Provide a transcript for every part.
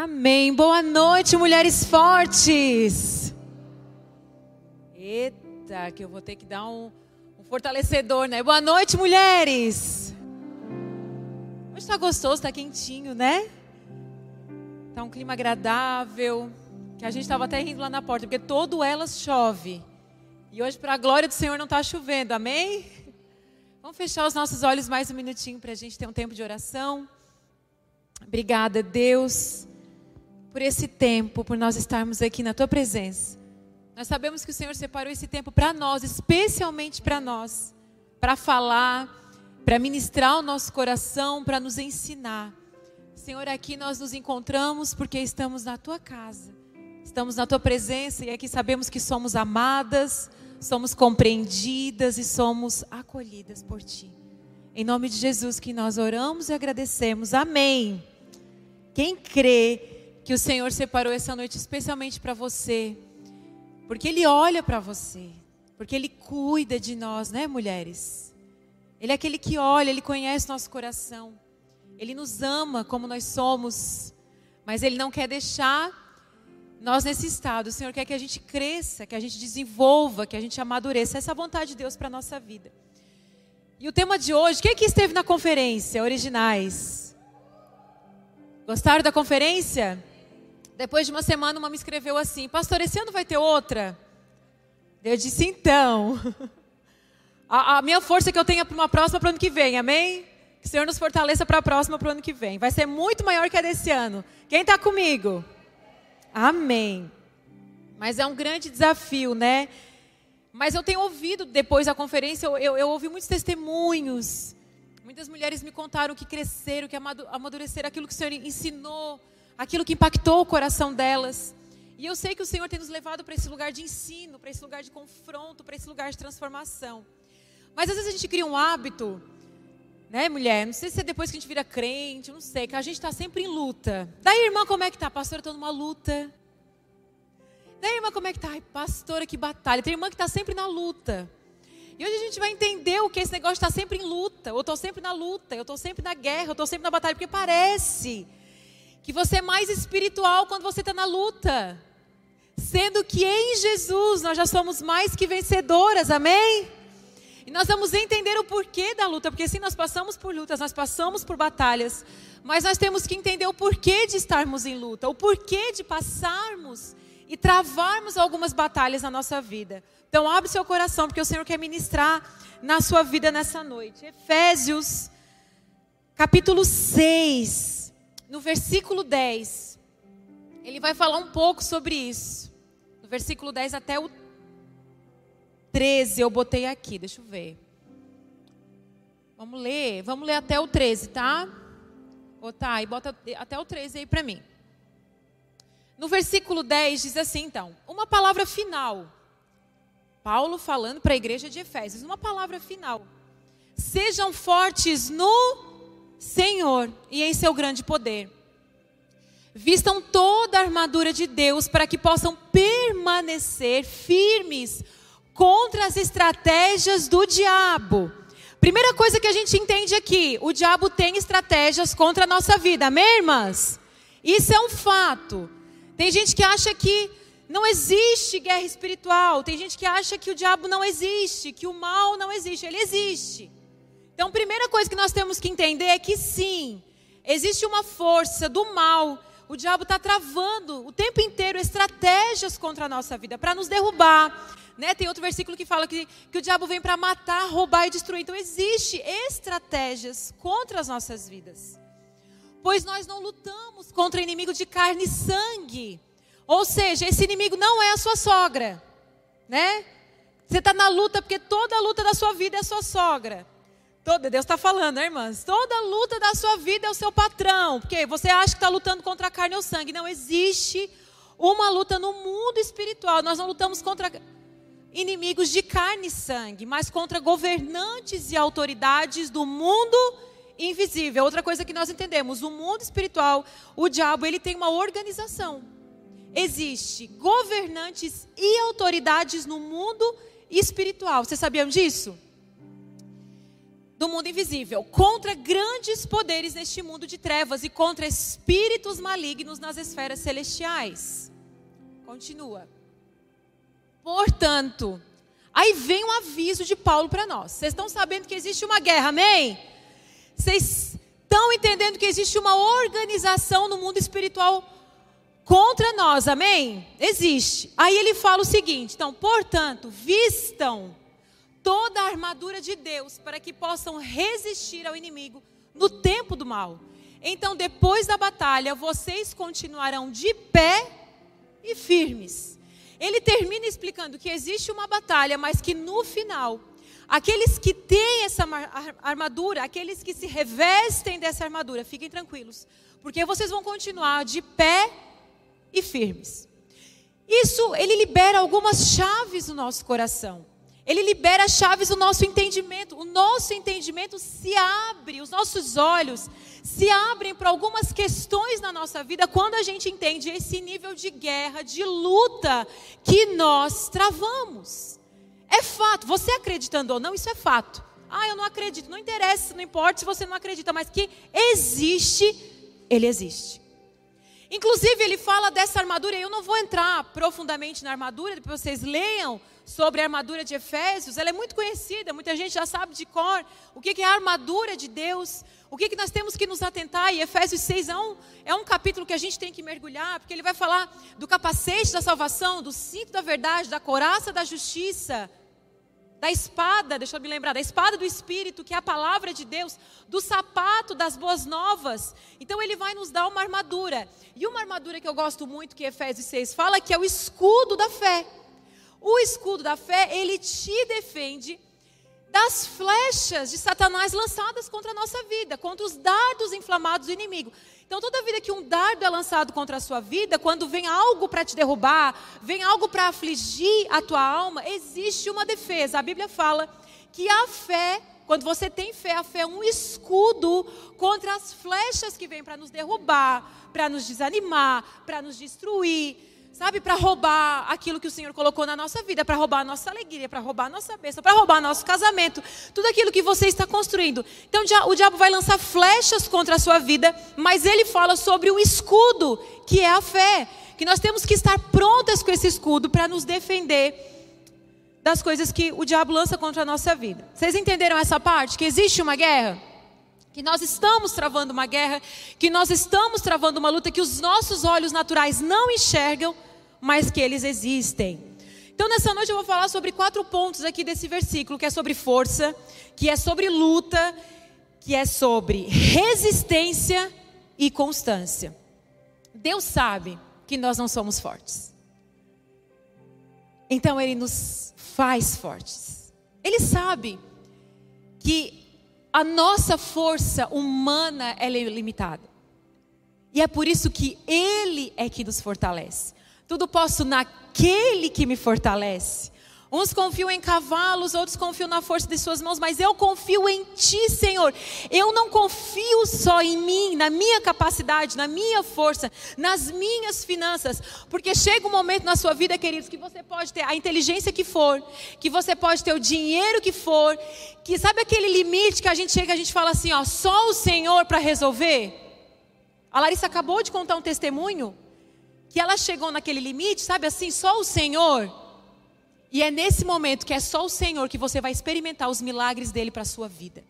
Amém. Boa noite, mulheres fortes. Eita, que eu vou ter que dar um, um fortalecedor, né? Boa noite, mulheres. Hoje está gostoso, está quentinho, né? Tá um clima agradável. Que a gente estava até rindo lá na porta, porque todo elas chove. E hoje, para a glória do Senhor, não está chovendo, amém? Vamos fechar os nossos olhos mais um minutinho para a gente ter um tempo de oração. Obrigada, Deus, por esse tempo, por nós estarmos aqui na tua presença. Nós sabemos que o Senhor separou esse tempo para nós, especialmente para nós, para falar, para ministrar o nosso coração, para nos ensinar. Senhor, aqui nós nos encontramos porque estamos na tua casa, estamos na tua presença e aqui sabemos que somos amadas, somos compreendidas e somos acolhidas por ti. Em nome de Jesus que nós oramos e agradecemos. Amém. Quem crê que o Senhor separou essa noite especialmente para você, porque Ele olha para você, porque Ele cuida de nós, né, mulheres? Ele é aquele que olha, Ele conhece nosso coração, Ele nos ama como nós somos, mas Ele não quer deixar nós nesse estado. O Senhor quer que a gente cresça, que a gente desenvolva, que a gente amadureça. Essa é a vontade de Deus para a nossa vida. E o tema de hoje, quem que esteve na conferência Originais? Gostaram da conferência? Depois de uma semana, uma me escreveu assim: Pastor, esse ano vai ter outra? Eu disse: Então. A, a minha força que eu tenho é para uma próxima para o ano que vem, amém? Que o Senhor nos fortaleça para a próxima para o ano que vem. Vai ser muito maior que a desse ano. Quem está comigo? Amém. Mas é um grande desafio, né? Mas eu tenho ouvido depois da conferência, eu, eu, eu ouvi muitos testemunhos. Muitas mulheres me contaram que cresceram, que amadureceram aquilo que o Senhor ensinou, aquilo que impactou o coração delas. E eu sei que o Senhor tem nos levado para esse lugar de ensino, para esse lugar de confronto, para esse lugar de transformação. Mas às vezes a gente cria um hábito né, mulher? Não sei se é depois que a gente vira crente, não sei, que a gente está sempre em luta. Daí, irmã, como é que tá? Pastora, estou numa luta. Daí, irmã, como é que tá? Ai, pastora, que batalha. Tem irmã que está sempre na luta. E hoje a gente vai entender o que esse negócio está sempre em luta. Eu estou sempre na luta, eu estou sempre na guerra, eu estou sempre na batalha, porque parece que você é mais espiritual quando você está na luta. Sendo que em Jesus nós já somos mais que vencedoras, amém? E nós vamos entender o porquê da luta, porque sim, nós passamos por lutas, nós passamos por batalhas, mas nós temos que entender o porquê de estarmos em luta, o porquê de passarmos e travarmos algumas batalhas na nossa vida. Então, abre seu coração, porque o Senhor quer ministrar na sua vida nessa noite. Efésios, capítulo 6, no versículo 10. Ele vai falar um pouco sobre isso. No versículo 10 até o 13 eu botei aqui, deixa eu ver. Vamos ler, vamos ler até o 13, tá? Ô, tá, e bota até o 13 aí para mim. No versículo 10 diz assim, então, uma palavra final. Paulo falando para a igreja de Efésios, uma palavra final. Sejam fortes no Senhor e em seu grande poder. Vistam toda a armadura de Deus para que possam permanecer firmes contra as estratégias do diabo. Primeira coisa que a gente entende aqui: o diabo tem estratégias contra a nossa vida, amém, irmãs? Isso é um fato. Tem gente que acha que não existe guerra espiritual, tem gente que acha que o diabo não existe, que o mal não existe, ele existe. Então, primeira coisa que nós temos que entender é que sim, existe uma força do mal. O diabo está travando o tempo inteiro estratégias contra a nossa vida para nos derrubar, né? Tem outro versículo que fala que, que o diabo vem para matar, roubar e destruir. Então, existe estratégias contra as nossas vidas. Pois nós não lutamos contra inimigo de carne e sangue. Ou seja, esse inimigo não é a sua sogra. Né? Você está na luta porque toda a luta da sua vida é a sua sogra. Toda, Deus está falando, né, irmãs? Toda luta da sua vida é o seu patrão. Porque você acha que está lutando contra a carne ou sangue. Não existe uma luta no mundo espiritual. Nós não lutamos contra inimigos de carne e sangue, mas contra governantes e autoridades do mundo invisível. Outra coisa que nós entendemos, o mundo espiritual, o diabo, ele tem uma organização. Existe governantes e autoridades no mundo espiritual. Vocês sabiam disso? Do mundo invisível, contra grandes poderes neste mundo de trevas e contra espíritos malignos nas esferas celestiais. Continua. Portanto, aí vem um aviso de Paulo para nós. Vocês estão sabendo que existe uma guerra, amém? Vocês estão entendendo que existe uma organização no mundo espiritual contra nós, amém? Existe. Aí ele fala o seguinte: então, portanto, vistam toda a armadura de Deus para que possam resistir ao inimigo no tempo do mal. Então, depois da batalha, vocês continuarão de pé e firmes. Ele termina explicando que existe uma batalha, mas que no final, aqueles que têm essa armadura, aqueles que se revestem dessa armadura, fiquem tranquilos, porque vocês vão continuar de pé e firmes. Isso, ele libera algumas chaves no nosso coração. Ele libera chaves do nosso entendimento. O nosso entendimento se abre, os nossos olhos se abrem para algumas questões na nossa vida quando a gente entende esse nível de guerra, de luta que nós travamos. É fato, você acreditando ou não, isso é fato. Ah, eu não acredito, não interessa, não importa se você não acredita, mas que existe, ele existe. Inclusive, ele fala dessa armadura, e eu não vou entrar profundamente na armadura, depois vocês leiam sobre a armadura de Efésios, ela é muito conhecida, muita gente já sabe de cor o que é a armadura de Deus, o que, que nós temos que nos atentar, e Efésios 6 é um, é um capítulo que a gente tem que mergulhar, porque ele vai falar do capacete da salvação, do cinto da verdade, da coraça da justiça, da espada, deixa eu me lembrar, da espada do Espírito, que é a palavra de Deus, do sapato das boas novas. Então ele vai nos dar uma armadura. E uma armadura que eu gosto muito, que Efésios 6 fala, que é o escudo da fé. O escudo da fé, ele te defende das flechas de Satanás lançadas contra a nossa vida, contra os dardos inflamados do inimigo. Então, toda vida que um dardo é lançado contra a sua vida, quando vem algo para te derrubar, vem algo para afligir a tua alma, existe uma defesa. A Bíblia fala que a fé, quando você tem fé, a fé é um escudo contra as flechas que vêm para nos derrubar, para nos desanimar, para nos destruir sabe, para roubar aquilo que o Senhor colocou na nossa vida, para roubar a nossa alegria, para roubar a nossa bênção, para roubar nosso casamento, tudo aquilo que você está construindo. Então o diabo vai lançar flechas contra a sua vida, mas ele fala sobre o escudo, que é a fé, que nós temos que estar prontas com esse escudo para nos defender das coisas que o diabo lança contra a nossa vida. Vocês entenderam essa parte? Que existe uma guerra? que nós estamos travando uma guerra, que nós estamos travando uma luta que os nossos olhos naturais não enxergam, mas que eles existem. Então, nessa noite eu vou falar sobre quatro pontos aqui desse versículo, que é sobre força, que é sobre luta, que é sobre resistência e constância. Deus sabe que nós não somos fortes. Então ele nos faz fortes. Ele sabe que a nossa força humana é limitada. E é por isso que ele é que nos fortalece. Tudo posso naquele que me fortalece. Uns confiam em cavalos, outros confiam na força de suas mãos, mas eu confio em Ti, Senhor. Eu não confio só em mim, na minha capacidade, na minha força, nas minhas finanças, porque chega um momento na sua vida, queridos, que você pode ter a inteligência que for, que você pode ter o dinheiro que for, que sabe aquele limite que a gente chega, a gente fala assim, ó, só o Senhor para resolver. A Larissa acabou de contar um testemunho que ela chegou naquele limite, sabe assim, só o Senhor. E é nesse momento que é só o Senhor que você vai experimentar os milagres dele para a sua vida.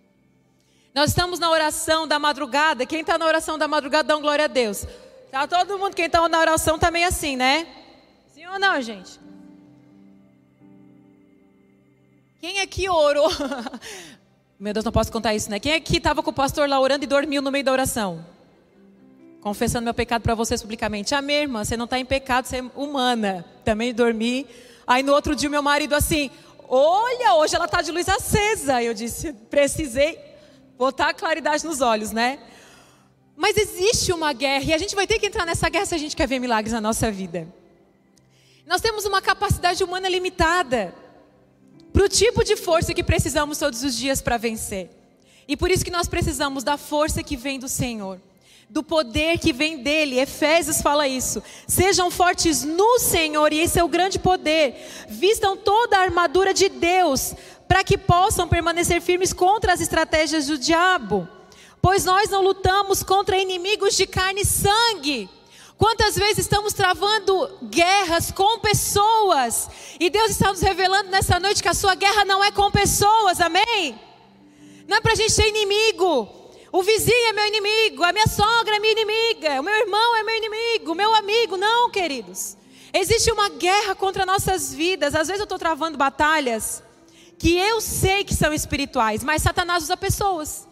Nós estamos na oração da madrugada. Quem está na oração da madrugada, dá um glória a Deus. Tá todo mundo, quem está na oração também assim, né? Sim ou não, gente? Quem aqui orou? Meu Deus, não posso contar isso, né? Quem aqui estava com o pastor lá orando e dormiu no meio da oração? Confessando meu pecado para vocês publicamente. Minha irmã, você não está em pecado, você é humana. Também dormi. Aí no outro dia, meu marido assim: Olha, hoje ela está de luz acesa. Eu disse: Precisei botar claridade nos olhos, né? Mas existe uma guerra e a gente vai ter que entrar nessa guerra se a gente quer ver milagres na nossa vida. Nós temos uma capacidade humana limitada para o tipo de força que precisamos todos os dias para vencer. E por isso que nós precisamos da força que vem do Senhor do poder que vem dele. Efésios fala isso. Sejam fortes no Senhor, e esse é o grande poder. Vistam toda a armadura de Deus para que possam permanecer firmes contra as estratégias do diabo. Pois nós não lutamos contra inimigos de carne e sangue. Quantas vezes estamos travando guerras com pessoas? E Deus está nos revelando nessa noite que a sua guerra não é com pessoas, amém? Não é para a gente ter inimigo. O vizinho é meu inimigo, a minha sogra é minha inimiga, o meu irmão é meu inimigo, o meu amigo. Não, queridos. Existe uma guerra contra nossas vidas. Às vezes eu estou travando batalhas que eu sei que são espirituais, mas Satanás usa pessoas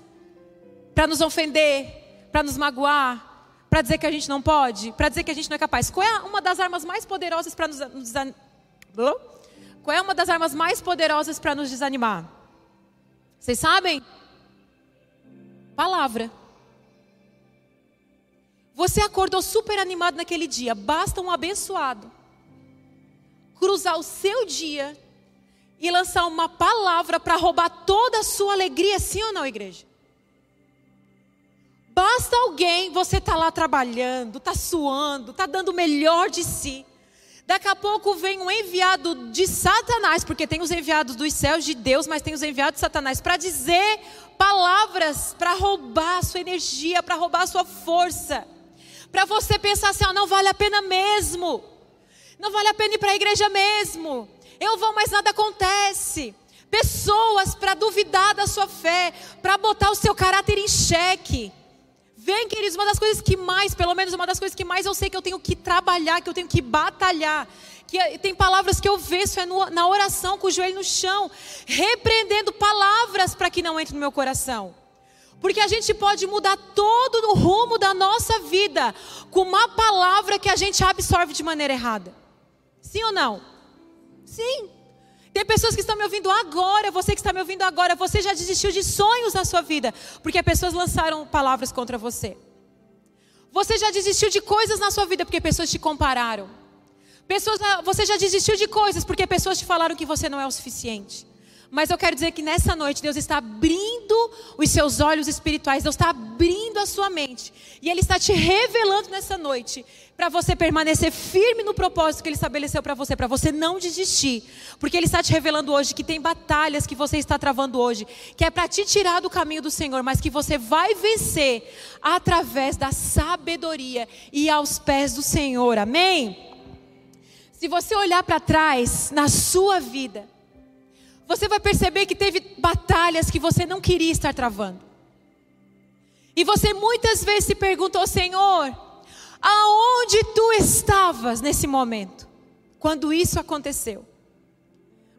para nos ofender, para nos magoar, para dizer que a gente não pode, para dizer que a gente não é capaz. Qual é uma das armas mais poderosas para nos, nos Qual é uma das armas mais poderosas para nos desanimar? Vocês sabem? Palavra. Você acordou super animado naquele dia, basta um abençoado cruzar o seu dia e lançar uma palavra para roubar toda a sua alegria, sim ou não, igreja? Basta alguém, você tá lá trabalhando, tá suando, tá dando o melhor de si. Daqui a pouco vem um enviado de Satanás, porque tem os enviados dos céus de Deus, mas tem os enviados de Satanás para dizer palavras para roubar a sua energia, para roubar a sua força. Para você pensar assim, ó, não vale a pena mesmo. Não vale a pena ir para a igreja mesmo. Eu vou, mas nada acontece. Pessoas para duvidar da sua fé, para botar o seu caráter em xeque. Vem, queridos, uma das coisas que mais, pelo menos uma das coisas que mais eu sei que eu tenho que trabalhar, que eu tenho que batalhar, que tem palavras que eu venço é no, na oração com o joelho no chão, repreendendo palavras para que não entre no meu coração. Porque a gente pode mudar todo o rumo da nossa vida com uma palavra que a gente absorve de maneira errada. Sim ou não? Sim. Tem pessoas que estão me ouvindo agora, você que está me ouvindo agora, você já desistiu de sonhos na sua vida, porque pessoas lançaram palavras contra você. Você já desistiu de coisas na sua vida porque pessoas te compararam. Pessoas, você já desistiu de coisas porque pessoas te falaram que você não é o suficiente. Mas eu quero dizer que nessa noite Deus está abrindo os seus olhos espirituais, Deus está abrindo a sua mente. E Ele está te revelando nessa noite para você permanecer firme no propósito que Ele estabeleceu para você, para você não desistir. Porque Ele está te revelando hoje que tem batalhas que você está travando hoje, que é para te tirar do caminho do Senhor, mas que você vai vencer através da sabedoria e aos pés do Senhor. Amém? Se você olhar para trás na sua vida, você vai perceber que teve batalhas que você não queria estar travando. E você muitas vezes se perguntou, Senhor, aonde tu estavas nesse momento, quando isso aconteceu?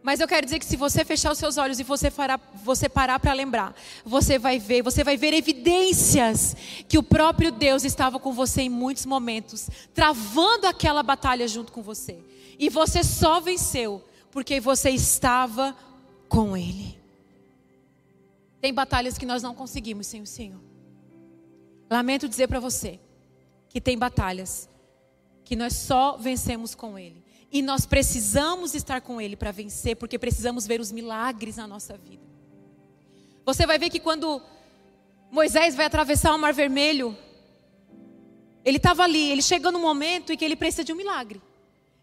Mas eu quero dizer que se você fechar os seus olhos e você, fará, você parar para lembrar, você vai ver, você vai ver evidências que o próprio Deus estava com você em muitos momentos, travando aquela batalha junto com você. E você só venceu porque você estava com Ele. Tem batalhas que nós não conseguimos sem o Senhor. Lamento dizer para você que tem batalhas que nós só vencemos com Ele. E nós precisamos estar com Ele para vencer, porque precisamos ver os milagres na nossa vida. Você vai ver que quando Moisés vai atravessar o Mar Vermelho, ele estava ali, ele chegou no momento em que ele precisa de um milagre.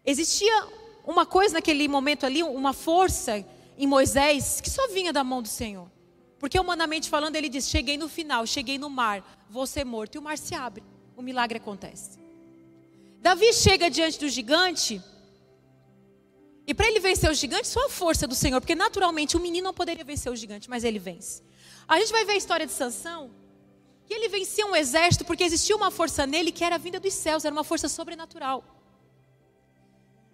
Existia uma coisa naquele momento ali, uma força em Moisés que só vinha da mão do Senhor. Porque humanamente falando, ele diz: Cheguei no final, cheguei no mar, vou ser morto. E o mar se abre, o milagre acontece. Davi chega diante do gigante, e para ele vencer o gigante, só a força do Senhor, porque naturalmente o menino não poderia vencer o gigante, mas ele vence. A gente vai ver a história de Sansão, que ele vencia um exército porque existia uma força nele que era vinda dos céus, era uma força sobrenatural.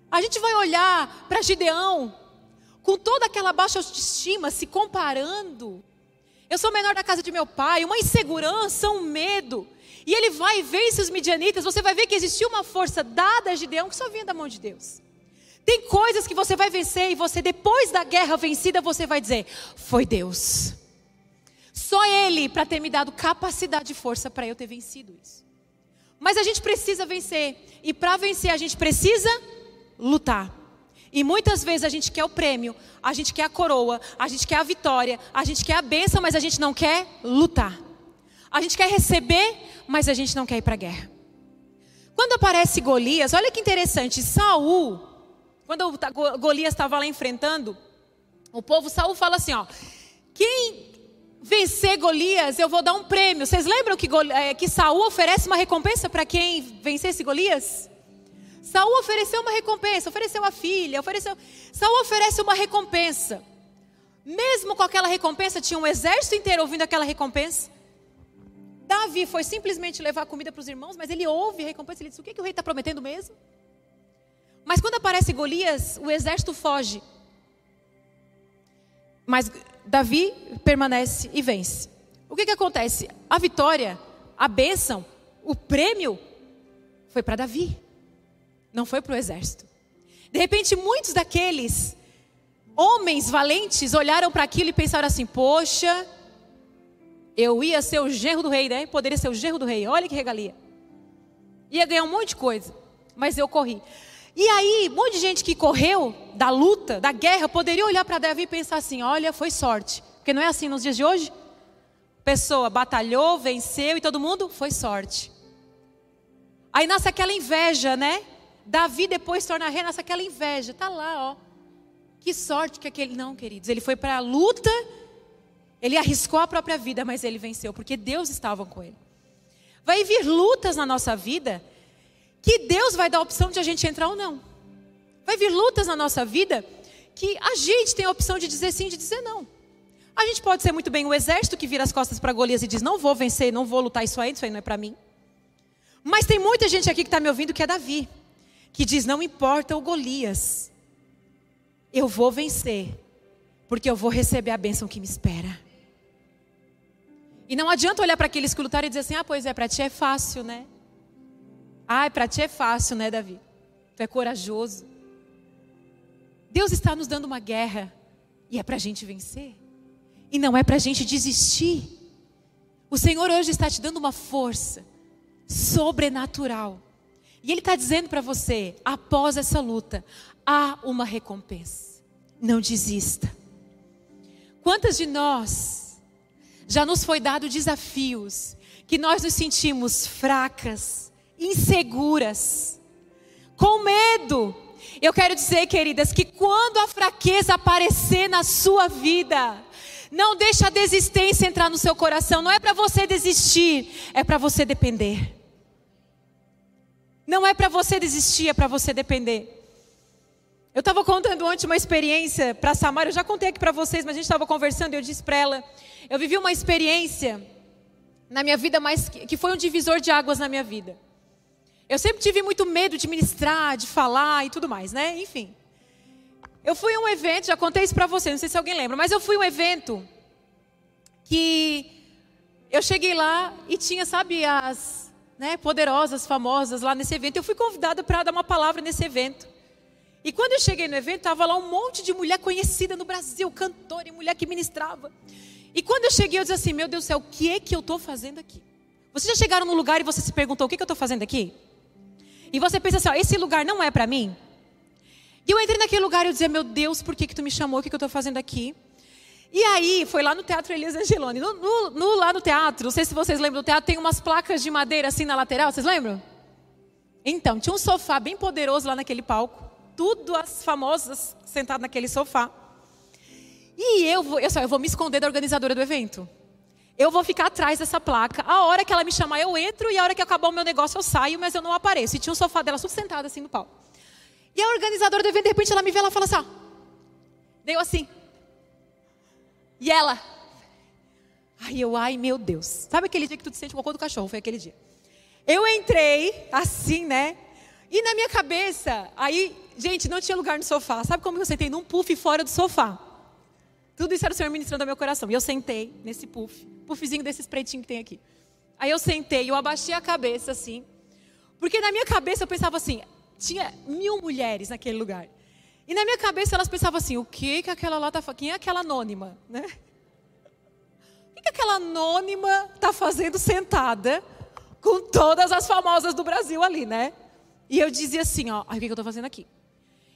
A gente vai olhar para Gideão, com toda aquela baixa autoestima, se comparando. Eu sou menor da casa de meu pai, uma insegurança, um medo. E ele vai e vence os midianitas. Você vai ver que existiu uma força dada a Gideão que só vinha da mão de Deus. Tem coisas que você vai vencer e você, depois da guerra vencida, você vai dizer: Foi Deus. Só Ele para ter me dado capacidade e força para eu ter vencido isso. Mas a gente precisa vencer. E para vencer, a gente precisa lutar. E muitas vezes a gente quer o prêmio, a gente quer a coroa, a gente quer a vitória, a gente quer a bênção, mas a gente não quer lutar. A gente quer receber, mas a gente não quer ir para a guerra. Quando aparece Golias, olha que interessante, Saul, quando Golias estava lá enfrentando O povo Saul fala assim, ó, quem vencer Golias, eu vou dar um prêmio. Vocês lembram que, é, que Saul oferece uma recompensa para quem vencesse Golias? Saul ofereceu uma recompensa, ofereceu a filha, ofereceu. Saul oferece uma recompensa. Mesmo com aquela recompensa, tinha um exército inteiro ouvindo aquela recompensa. Davi foi simplesmente levar comida para os irmãos, mas ele ouve a recompensa, ele diz: O que, que o rei está prometendo mesmo? Mas quando aparece Golias, o exército foge. Mas Davi permanece e vence. O que, que acontece? A vitória, a bênção, o prêmio foi para Davi, não foi para o exército. De repente, muitos daqueles homens valentes olharam para aquilo e pensaram assim: Poxa, eu ia ser o genro do rei, né? Poderia ser o genro do rei, olha que regalia. Ia ganhar um monte de coisa, mas eu corri. E aí, um monte de gente que correu da luta, da guerra, poderia olhar para Davi e pensar assim: olha, foi sorte. Porque não é assim nos dias de hoje? Pessoa batalhou, venceu e todo mundo foi sorte. Aí nasce aquela inveja, né? Davi depois torna rei, nasce aquela inveja. Tá lá, ó. Que sorte que aquele. Não, queridos, ele foi para a luta, ele arriscou a própria vida, mas ele venceu, porque Deus estava com ele. Vai vir lutas na nossa vida que Deus vai dar a opção de a gente entrar ou não. Vai vir lutas na nossa vida que a gente tem a opção de dizer sim de dizer não. A gente pode ser muito bem o exército que vira as costas para Golias e diz: Não vou vencer, não vou lutar isso aí, isso aí não é para mim. Mas tem muita gente aqui que está me ouvindo que é Davi, que diz: Não importa o Golias, eu vou vencer, porque eu vou receber a bênção que me espera. E não adianta olhar para aqueles que lutaram e dizer assim: Ah, pois é, para ti é fácil, né? Ai, para ti é fácil, né, Davi? Tu é corajoso. Deus está nos dando uma guerra e é para a gente vencer. E não é para a gente desistir. O Senhor hoje está te dando uma força sobrenatural. E Ele está dizendo para você: após essa luta, há uma recompensa. Não desista. Quantas de nós já nos foi dado desafios que nós nos sentimos fracas, inseguras, com medo. Eu quero dizer, queridas, que quando a fraqueza aparecer na sua vida, não deixe a desistência entrar no seu coração. Não é para você desistir, é para você depender. Não é para você desistir, é para você depender. Eu estava contando ontem uma experiência para Samara, eu já contei aqui para vocês, mas a gente estava conversando e eu disse para ela, eu vivi uma experiência na minha vida, mas que foi um divisor de águas na minha vida. Eu sempre tive muito medo de ministrar, de falar e tudo mais, né? Enfim. Eu fui a um evento, já contei isso para você, não sei se alguém lembra, mas eu fui a um evento que eu cheguei lá e tinha, sabe, as né, poderosas, famosas lá nesse evento. Eu fui convidada para dar uma palavra nesse evento. E quando eu cheguei no evento, estava lá um monte de mulher conhecida no Brasil, cantora e mulher que ministrava. E quando eu cheguei, eu disse assim: Meu Deus do céu, o que é que eu estou fazendo aqui? Vocês já chegaram no lugar e você se perguntou: O que, é que eu estou fazendo aqui? E você pensa assim, ó, esse lugar não é para mim. E eu entrei naquele lugar e eu dizia, meu Deus, por que, que tu me chamou? O que, que eu estou fazendo aqui? E aí, foi lá no Teatro Elias Angeloni. No, no, no, lá no teatro, não sei se vocês lembram do teatro, tem umas placas de madeira assim na lateral, vocês lembram? Então, tinha um sofá bem poderoso lá naquele palco. Tudo as famosas sentadas naquele sofá. E eu eu, só, eu vou me esconder da organizadora do evento. Eu vou ficar atrás dessa placa. A hora que ela me chamar, eu entro e a hora que acabar o meu negócio, eu saio, mas eu não apareço. E tinha um sofá dela sustentada assim no pau. E a organizadora do evento, de repente, ela me vê, ela fala assim: ó, deu assim. E ela. Ai, eu, ai, meu Deus. Sabe aquele dia que tu te sente cocô do cachorro? Foi aquele dia. Eu entrei, assim, né? E na minha cabeça, aí, gente, não tinha lugar no sofá. Sabe como eu sentei? Num puff fora do sofá. Tudo isso era o Senhor ministrando ao meu coração. E eu sentei nesse puff, puffzinho desses pretinhos que tem aqui. Aí eu sentei, eu abaixei a cabeça assim, porque na minha cabeça eu pensava assim, tinha mil mulheres naquele lugar. E na minha cabeça elas pensavam assim, o que que aquela lá tá Quem é aquela anônima, né? O que, que aquela anônima tá fazendo sentada com todas as famosas do Brasil ali, né? E eu dizia assim, ó, o que, que eu estou fazendo aqui?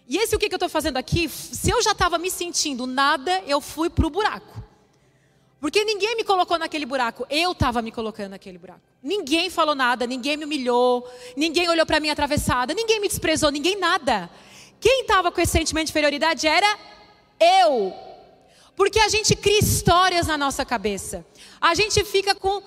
E esse o que, que eu estou fazendo aqui, se eu já estava me sentindo nada, eu fui para o buraco. Porque ninguém me colocou naquele buraco, eu estava me colocando naquele buraco. Ninguém falou nada, ninguém me humilhou, ninguém olhou para mim atravessada, ninguém me desprezou, ninguém nada. Quem estava com esse sentimento de inferioridade era eu. Porque a gente cria histórias na nossa cabeça. A gente fica com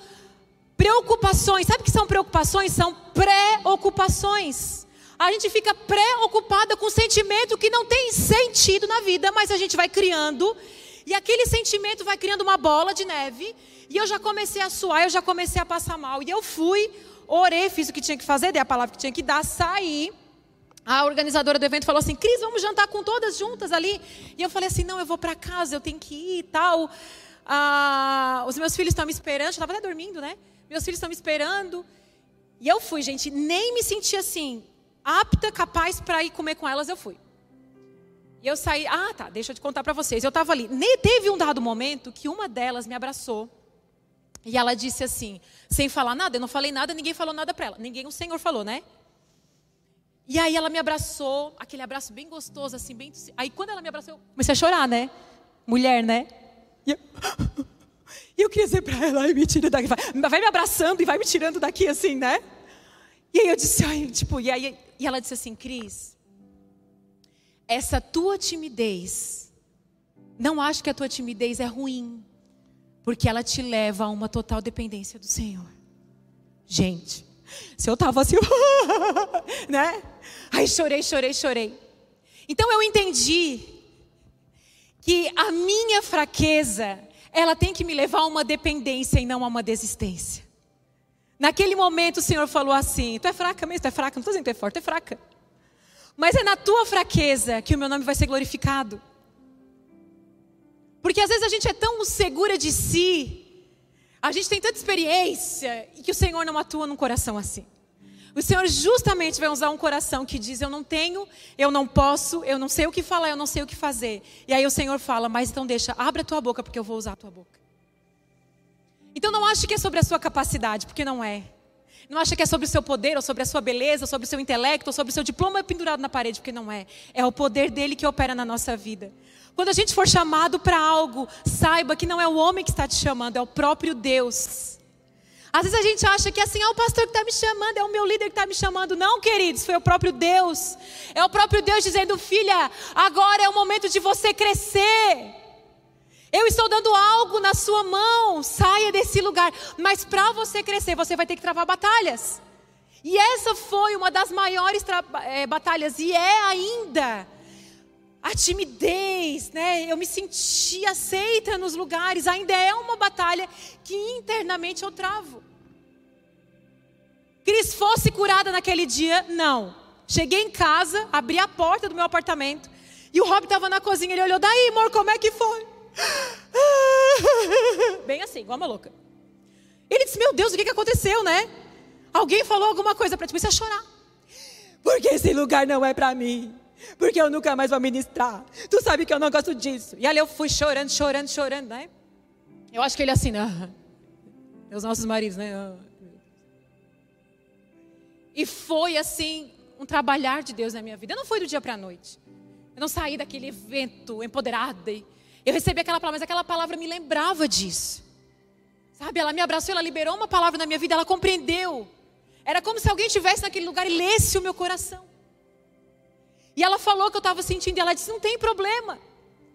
preocupações. Sabe o que são preocupações? São preocupações. A gente fica preocupada com um sentimento que não tem sentido na vida, mas a gente vai criando. E aquele sentimento vai criando uma bola de neve. E eu já comecei a suar, eu já comecei a passar mal. E eu fui, orei, fiz o que tinha que fazer, dei a palavra que tinha que dar, saí. A organizadora do evento falou assim: Cris, vamos jantar com todas juntas ali. E eu falei assim: não, eu vou para casa, eu tenho que ir e tal. Ah, os meus filhos estão me esperando, eu estava até dormindo, né? Meus filhos estão me esperando. E eu fui, gente, nem me senti assim, apta, capaz para ir comer com elas, eu fui. E eu saí, ah, tá, deixa eu te contar para vocês. Eu estava ali. Nem teve um dado momento que uma delas me abraçou. E ela disse assim, sem falar nada, eu não falei nada, ninguém falou nada para ela. Ninguém, o Senhor falou, né? E aí ela me abraçou, aquele abraço bem gostoso, assim, bem. Aí quando ela me abraçou, eu comecei a chorar, né? Mulher, né? E eu, eu queria dizer para ela, me tira daqui. Vai, vai me abraçando e vai me tirando daqui, assim, né? E aí eu disse, ai, tipo, e aí e ela disse assim, Cris, essa tua timidez, não acho que a tua timidez é ruim, porque ela te leva a uma total dependência do Senhor. Gente, se eu tava assim, né? Aí chorei, chorei, chorei. Então eu entendi que a minha fraqueza, ela tem que me levar a uma dependência e não a uma desistência. Naquele momento o Senhor falou assim: Tu é fraca mesmo, tu é fraca, não estou dizendo que tu é forte, tu é fraca. Mas é na tua fraqueza que o meu nome vai ser glorificado. Porque às vezes a gente é tão segura de si, a gente tem tanta experiência, que o Senhor não atua num coração assim. O Senhor justamente vai usar um coração que diz: Eu não tenho, eu não posso, eu não sei o que falar, eu não sei o que fazer. E aí o Senhor fala: Mas então deixa, abre a tua boca, porque eu vou usar a tua boca. Então não ache que é sobre a sua capacidade, porque não é. Não acha que é sobre o seu poder, ou sobre a sua beleza, ou sobre o seu intelecto, ou sobre o seu diploma pendurado na parede, porque não é. É o poder dele que opera na nossa vida. Quando a gente for chamado para algo, saiba que não é o homem que está te chamando, é o próprio Deus. Às vezes a gente acha que é assim, é o pastor que está me chamando, é o meu líder que está me chamando. Não, queridos, foi o próprio Deus. É o próprio Deus dizendo, filha, agora é o momento de você crescer. Eu estou dando algo na sua mão, saia desse lugar. Mas para você crescer, você vai ter que travar batalhas. E essa foi uma das maiores é, batalhas, e é ainda. A timidez, né? Eu me senti aceita nos lugares, ainda é uma batalha que internamente eu travo. Cris fosse curada naquele dia? Não. Cheguei em casa, abri a porta do meu apartamento, e o Rob estava na cozinha, ele olhou, daí, amor, como é que foi? Bem assim, igual uma louca. Ele disse: Meu Deus, o que, aconteceu, né? Alguém falou alguma coisa para ti, comecei a chorar. Porque esse lugar não é para mim. Porque eu nunca mais vou ministrar. Tu sabe que eu não gosto disso. E ali eu fui chorando, chorando, chorando, né? Eu acho que ele assim, né? Os nossos maridos, né? E foi assim, um trabalhar de Deus na minha vida. Não foi do dia para a noite. Eu não saí daquele evento empoderada e eu recebi aquela palavra, mas aquela palavra me lembrava disso. Sabe, ela me abraçou, ela liberou uma palavra na minha vida, ela compreendeu. Era como se alguém estivesse naquele lugar e lesse o meu coração. E ela falou que eu estava sentindo, e ela disse: Não tem problema.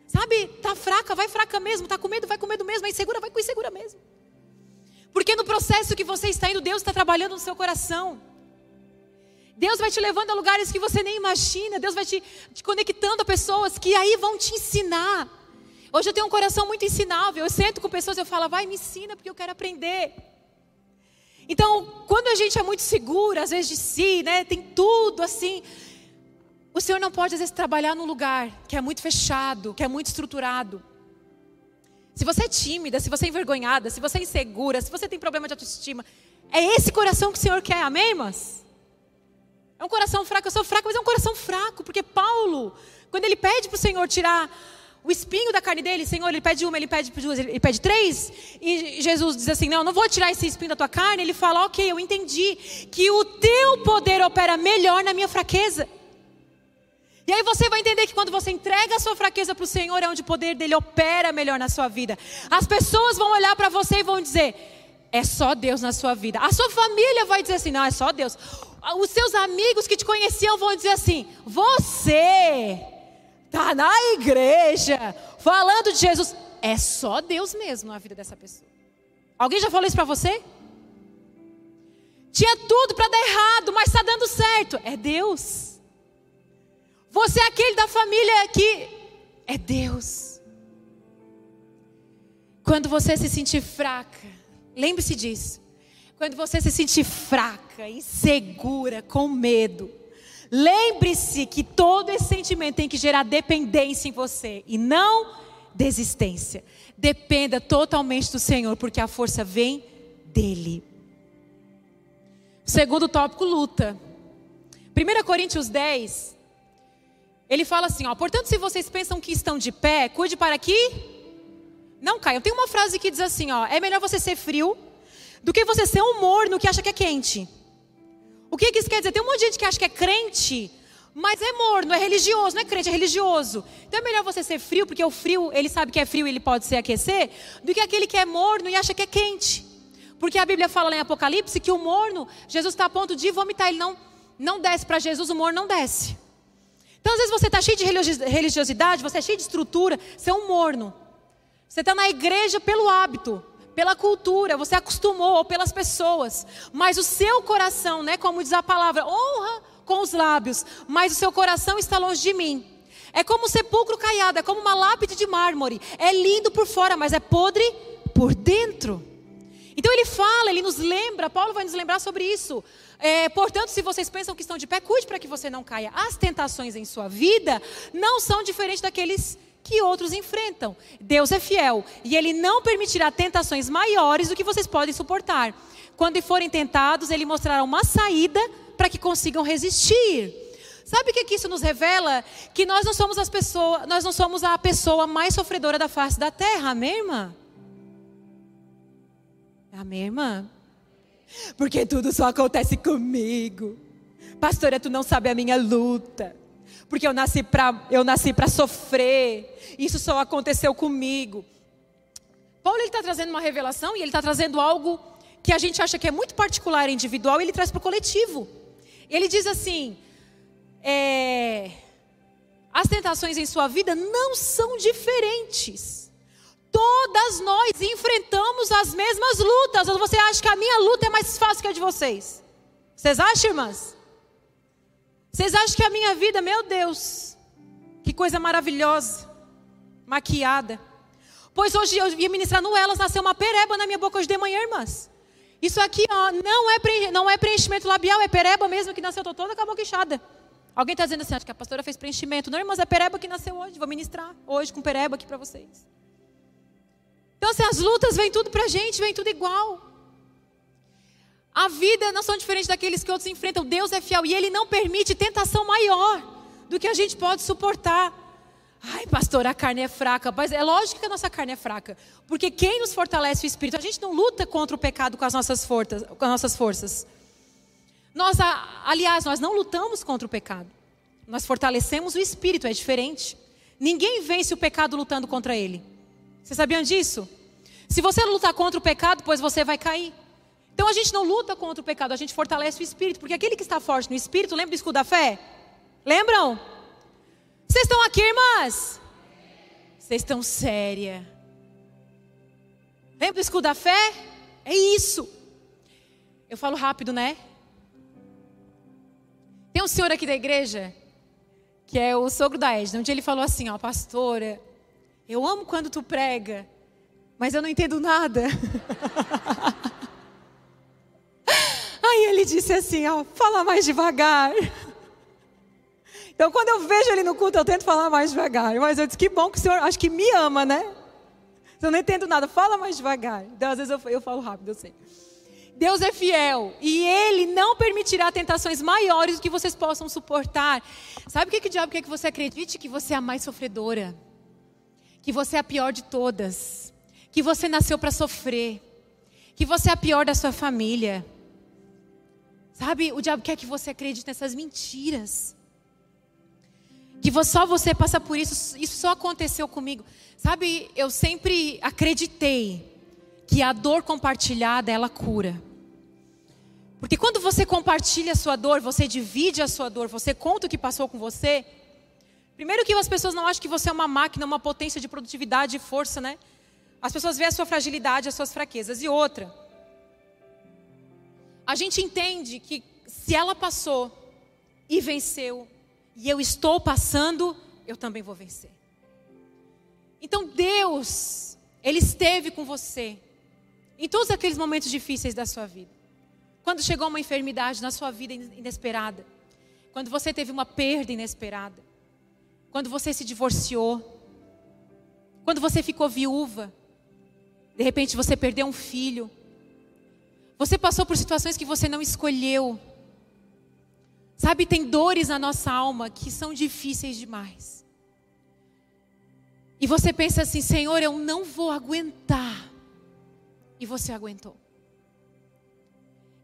Sabe, tá fraca, vai fraca mesmo, tá com medo, vai com medo mesmo, é insegura, vai com insegura mesmo. Porque no processo que você está indo, Deus está trabalhando no seu coração. Deus vai te levando a lugares que você nem imagina, Deus vai te, te conectando a pessoas que aí vão te ensinar. Hoje eu tenho um coração muito ensinável. Eu sento com pessoas e eu falo, vai, me ensina, porque eu quero aprender. Então, quando a gente é muito segura, às vezes de si, né, tem tudo assim, o Senhor não pode às vezes trabalhar num lugar que é muito fechado, que é muito estruturado. Se você é tímida, se você é envergonhada, se você é insegura, se você tem problema de autoestima, é esse coração que o Senhor quer, amém, irmãs? É um coração fraco, eu sou fraco, mas é um coração fraco, porque Paulo, quando ele pede para o Senhor tirar o espinho da carne dele, Senhor, ele pede uma, ele pede duas, ele pede três. E Jesus diz assim: Não, não vou tirar esse espinho da tua carne. Ele fala: Ok, eu entendi que o teu poder opera melhor na minha fraqueza. E aí você vai entender que quando você entrega a sua fraqueza para o Senhor, é onde o poder dele opera melhor na sua vida. As pessoas vão olhar para você e vão dizer: É só Deus na sua vida. A sua família vai dizer assim: Não, é só Deus. Os seus amigos que te conheciam vão dizer assim: Você Está na igreja, falando de Jesus, é só Deus mesmo na vida dessa pessoa. Alguém já falou isso para você? Tinha tudo para dar errado, mas está dando certo. É Deus. Você é aquele da família que é Deus. Quando você se sentir fraca, lembre-se disso. Quando você se sentir fraca, insegura, com medo, lembre-se que todo esse sentimento tem que gerar dependência em você e não desistência. Dependa totalmente do Senhor, porque a força vem dele. Segundo tópico, luta. 1 Coríntios 10, ele fala assim: ó, portanto, se vocês pensam que estão de pé, cuide para que não caiam. Tem uma frase que diz assim: ó, é melhor você ser frio do que você ser um morno que acha que é quente. O que isso quer dizer? Tem um monte de gente que acha que é crente, mas é morno, é religioso, não é crente, é religioso. Então é melhor você ser frio, porque o frio, ele sabe que é frio e ele pode se aquecer, do que aquele que é morno e acha que é quente. Porque a Bíblia fala lá em Apocalipse que o morno, Jesus está a ponto de vomitar, ele não, não desce para Jesus, o morno não desce. Então às vezes você está cheio de religiosidade, você é cheio de estrutura, você é um morno. Você está na igreja pelo hábito, pela cultura, você acostumou, ou pelas pessoas. Mas o seu coração, né, como diz a palavra, honra com os lábios, mas o seu coração está longe de mim. É como um sepulcro caiado, é como uma lápide de mármore. É lindo por fora, mas é podre por dentro. Então ele fala, ele nos lembra, Paulo vai nos lembrar sobre isso. É, portanto, se vocês pensam que estão de pé, cuide para que você não caia. As tentações em sua vida não são diferentes daqueles que outros enfrentam. Deus é fiel e ele não permitirá tentações maiores do que vocês podem suportar. Quando forem tentados, ele mostrará uma saída para que consigam resistir. Sabe o que, isso nos revela? Que nós não somos as pessoas, nós não somos a pessoa mais sofredora da face da terra, amém, irmã? Amém, irmã? Porque tudo só acontece comigo. Pastora, tu não sabe a minha luta. Porque eu nasci para eu nasci para sofrer. Isso só aconteceu comigo. Paulo ele está trazendo uma revelação e ele está trazendo algo que a gente acha que é muito particular individual e ele traz para o coletivo. Ele diz assim: é, as tentações em sua vida não são diferentes. Todas nós enfrentamos as mesmas lutas. Ou você acha que a minha luta é mais fácil que a de vocês? Vocês acham, irmãs? Vocês acham que a minha vida, meu Deus, que coisa maravilhosa, maquiada. Pois hoje eu ia ministrar no Elas, nasceu uma pereba na minha boca hoje de manhã, irmãs. Isso aqui ó, não, é não é preenchimento labial, é pereba mesmo que nasceu toda com a boca inchada. Alguém está dizendo assim, acho que a pastora fez preenchimento. Não, irmãs, é pereba que nasceu hoje. Vou ministrar hoje com pereba aqui para vocês. Então, assim, as lutas vêm tudo para a gente, vem tudo igual. A vida não são diferentes daqueles que outros enfrentam. Deus é fiel e Ele não permite tentação maior do que a gente pode suportar. Ai, pastor, a carne é fraca. Mas é lógico que a nossa carne é fraca. Porque quem nos fortalece o espírito? A gente não luta contra o pecado com as nossas forças. Com as nossas forças. Nós, aliás, nós não lutamos contra o pecado. Nós fortalecemos o espírito, é diferente. Ninguém vence o pecado lutando contra ele. Vocês sabiam disso? Se você lutar contra o pecado, pois você vai cair. Então a gente não luta contra o pecado, a gente fortalece o espírito. Porque aquele que está forte no espírito, lembra do escudo da fé? Lembram? Vocês estão aqui, irmãs? Vocês estão séria. Lembra do escudo da fé? É isso. Eu falo rápido, né? Tem um senhor aqui da igreja, que é o sogro da Edna. Um dia ele falou assim, ó, pastora, eu amo quando tu prega, mas eu não entendo nada. Aí ele disse assim, ó, fala mais devagar. Então, quando eu vejo ele no culto, eu tento falar mais devagar. Mas eu disse, que bom que o senhor, acho que me ama, né? Eu não entendo nada, fala mais devagar. Então, às vezes eu, eu falo rápido, eu sei. Deus é fiel e Ele não permitirá tentações maiores do que vocês possam suportar. Sabe o que, que o diabo quer que você acredite? Que você é a mais sofredora, que você é a pior de todas, que você nasceu para sofrer, que você é a pior da sua família. Sabe, o diabo quer que você acredite nessas mentiras que só você passa por isso, isso só aconteceu comigo. Sabe, eu sempre acreditei que a dor compartilhada ela cura. Porque quando você compartilha a sua dor, você divide a sua dor, você conta o que passou com você. Primeiro que as pessoas não acham que você é uma máquina, uma potência de produtividade e força, né? As pessoas veem a sua fragilidade, as suas fraquezas. E outra, a gente entende que se ela passou e venceu, e eu estou passando, eu também vou vencer. Então Deus, Ele esteve com você em todos aqueles momentos difíceis da sua vida. Quando chegou uma enfermidade na sua vida inesperada, quando você teve uma perda inesperada, quando você se divorciou, quando você ficou viúva, de repente você perdeu um filho, você passou por situações que você não escolheu. Sabe, tem dores na nossa alma que são difíceis demais. E você pensa assim: Senhor, eu não vou aguentar. E você aguentou.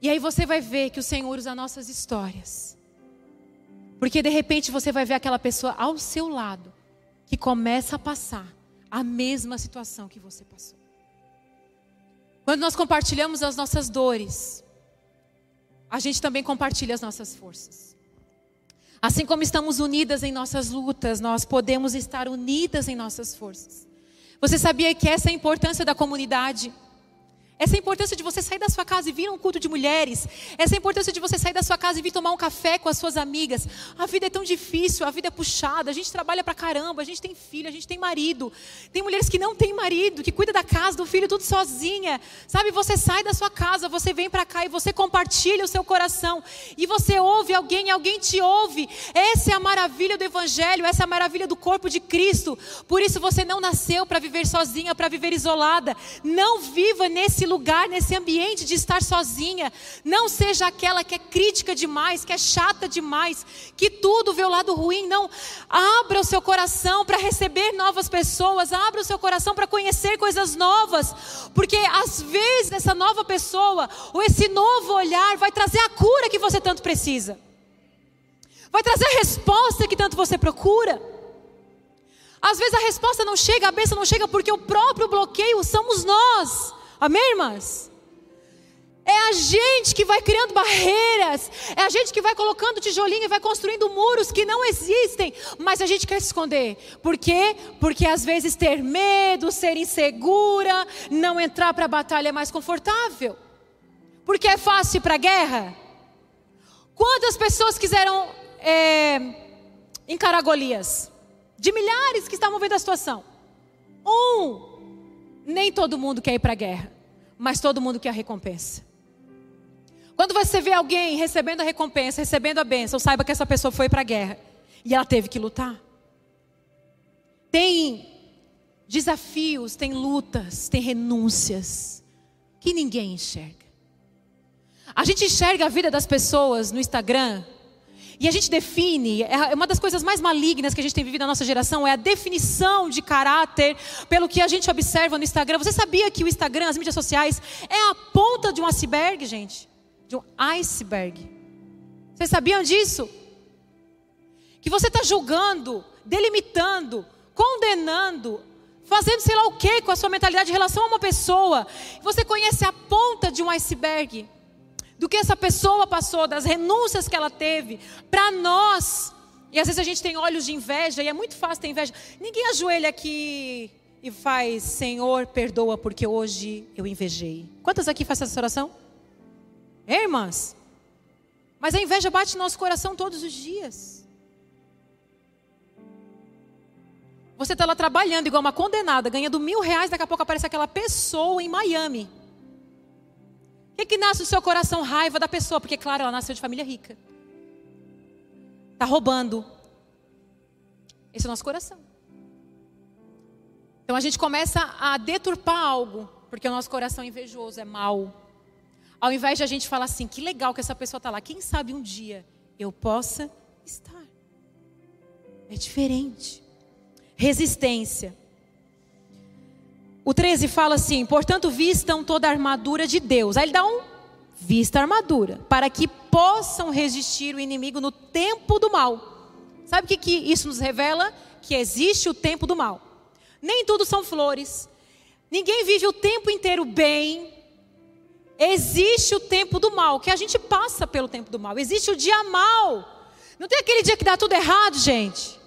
E aí você vai ver que o Senhor usa nossas histórias. Porque de repente você vai ver aquela pessoa ao seu lado que começa a passar a mesma situação que você passou. Quando nós compartilhamos as nossas dores, a gente também compartilha as nossas forças. Assim como estamos unidas em nossas lutas, nós podemos estar unidas em nossas forças. Você sabia que essa é a importância da comunidade? Essa é importância de você sair da sua casa e vir a um culto de mulheres. Essa é importância de você sair da sua casa e vir tomar um café com as suas amigas. A vida é tão difícil, a vida é puxada, a gente trabalha pra caramba, a gente tem filho, a gente tem marido. Tem mulheres que não têm marido, que cuida da casa, do filho, tudo sozinha. Sabe, você sai da sua casa, você vem para cá e você compartilha o seu coração. E você ouve alguém, alguém te ouve. Essa é a maravilha do evangelho, essa é a maravilha do corpo de Cristo. Por isso você não nasceu para viver sozinha, para viver isolada. Não viva nesse lugar, nesse ambiente de estar sozinha. Não seja aquela que é crítica demais, que é chata demais, que tudo vê o lado ruim. Não. Abra o seu coração para receber novas pessoas, abra o seu coração para conhecer coisas novas, porque às vezes essa nova pessoa, ou esse novo olhar, vai trazer a cura que você tanto precisa, vai trazer a resposta que tanto você procura. Às vezes a resposta não chega, a bênção não chega porque o próprio bloqueio somos nós. Amém, irmãs? É a gente que vai criando barreiras, é a gente que vai colocando tijolinho e vai construindo muros que não existem, mas a gente quer se esconder. Por quê? Porque às vezes ter medo, ser insegura, não entrar para a batalha é mais confortável. Porque é fácil para a guerra. Quantas pessoas quiseram é, encarar Golias? De milhares que estavam vendo a situação. Um nem todo mundo quer ir para a guerra, mas todo mundo quer a recompensa. Quando você vê alguém recebendo a recompensa, recebendo a bênção, saiba que essa pessoa foi para a guerra e ela teve que lutar. Tem desafios, tem lutas, tem renúncias que ninguém enxerga. A gente enxerga a vida das pessoas no Instagram e a gente define, é uma das coisas mais malignas que a gente tem vivido na nossa geração é a definição de caráter pelo que a gente observa no Instagram. Você sabia que o Instagram, as mídias sociais, é a ponta de um iceberg, gente? De um iceberg. Vocês sabiam disso? Que você está julgando, delimitando, condenando, fazendo sei lá o que com a sua mentalidade em relação a uma pessoa. Você conhece a ponta de um iceberg do que essa pessoa passou, das renúncias que ela teve, para nós. E às vezes a gente tem olhos de inveja, e é muito fácil ter inveja. Ninguém ajoelha aqui e faz, Senhor, perdoa porque hoje eu invejei. Quantas aqui fazem essa oração? É, irmãs? Mas a inveja bate no nosso coração todos os dias. Você está lá trabalhando igual uma condenada, ganhando mil reais, daqui a pouco aparece aquela pessoa em Miami que, que nasce no seu coração? Raiva da pessoa, porque, claro, ela nasceu de família rica. Está roubando. Esse é o nosso coração. Então a gente começa a deturpar algo, porque o nosso coração é invejoso, é mau. Ao invés de a gente falar assim, que legal que essa pessoa está lá, quem sabe um dia eu possa estar. É diferente. Resistência. O 13 fala assim: portanto, vistam toda a armadura de Deus. Aí ele dá um vista a armadura, para que possam resistir o inimigo no tempo do mal. Sabe o que, que isso nos revela? Que existe o tempo do mal. Nem tudo são flores. Ninguém vive o tempo inteiro bem. Existe o tempo do mal, que a gente passa pelo tempo do mal. Existe o dia mal. Não tem aquele dia que dá tudo errado, gente.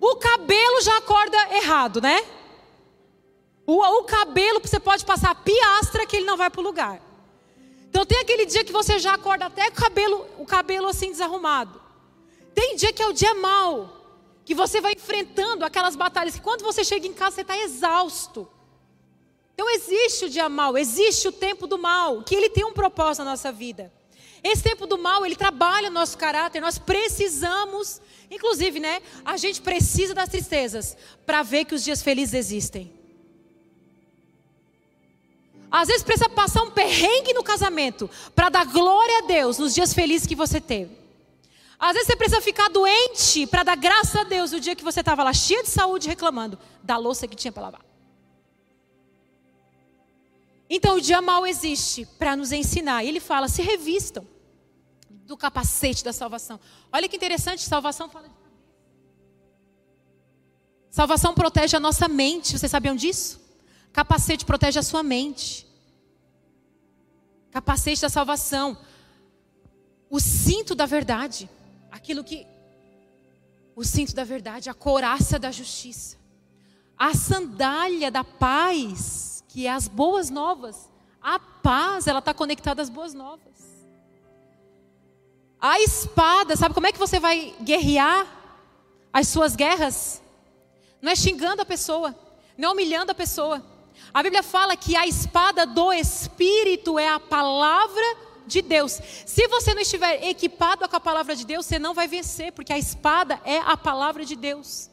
O cabelo já acorda errado, né? O, o cabelo você pode passar piastra que ele não vai para o lugar. Então tem aquele dia que você já acorda até o cabelo, o cabelo assim desarrumado. Tem dia que é o dia mau, que você vai enfrentando aquelas batalhas que quando você chega em casa você está exausto. Então existe o dia mau, existe o tempo do mal, que ele tem um propósito na nossa vida. Esse tempo do mal, ele trabalha o nosso caráter, nós precisamos, inclusive, né? A gente precisa das tristezas para ver que os dias felizes existem. Às vezes precisa passar um perrengue no casamento para dar glória a Deus nos dias felizes que você teve. Às vezes você precisa ficar doente para dar graça a Deus no dia que você estava lá cheia de saúde reclamando da louça que tinha para lavar. Então o dia mal existe para nos ensinar. E ele fala: se revistam do capacete da salvação. Olha que interessante, salvação fala de Salvação protege a nossa mente. Vocês sabiam disso? Capacete protege a sua mente. Capacete da salvação. O cinto da verdade. Aquilo que. O cinto da verdade, a couraça da justiça. A sandália da paz que é as boas novas. A paz, ela está conectada às boas novas. A espada, sabe como é que você vai guerrear as suas guerras? Não é xingando a pessoa, não é humilhando a pessoa. A Bíblia fala que a espada do Espírito é a palavra de Deus. Se você não estiver equipado com a palavra de Deus, você não vai vencer, porque a espada é a palavra de Deus.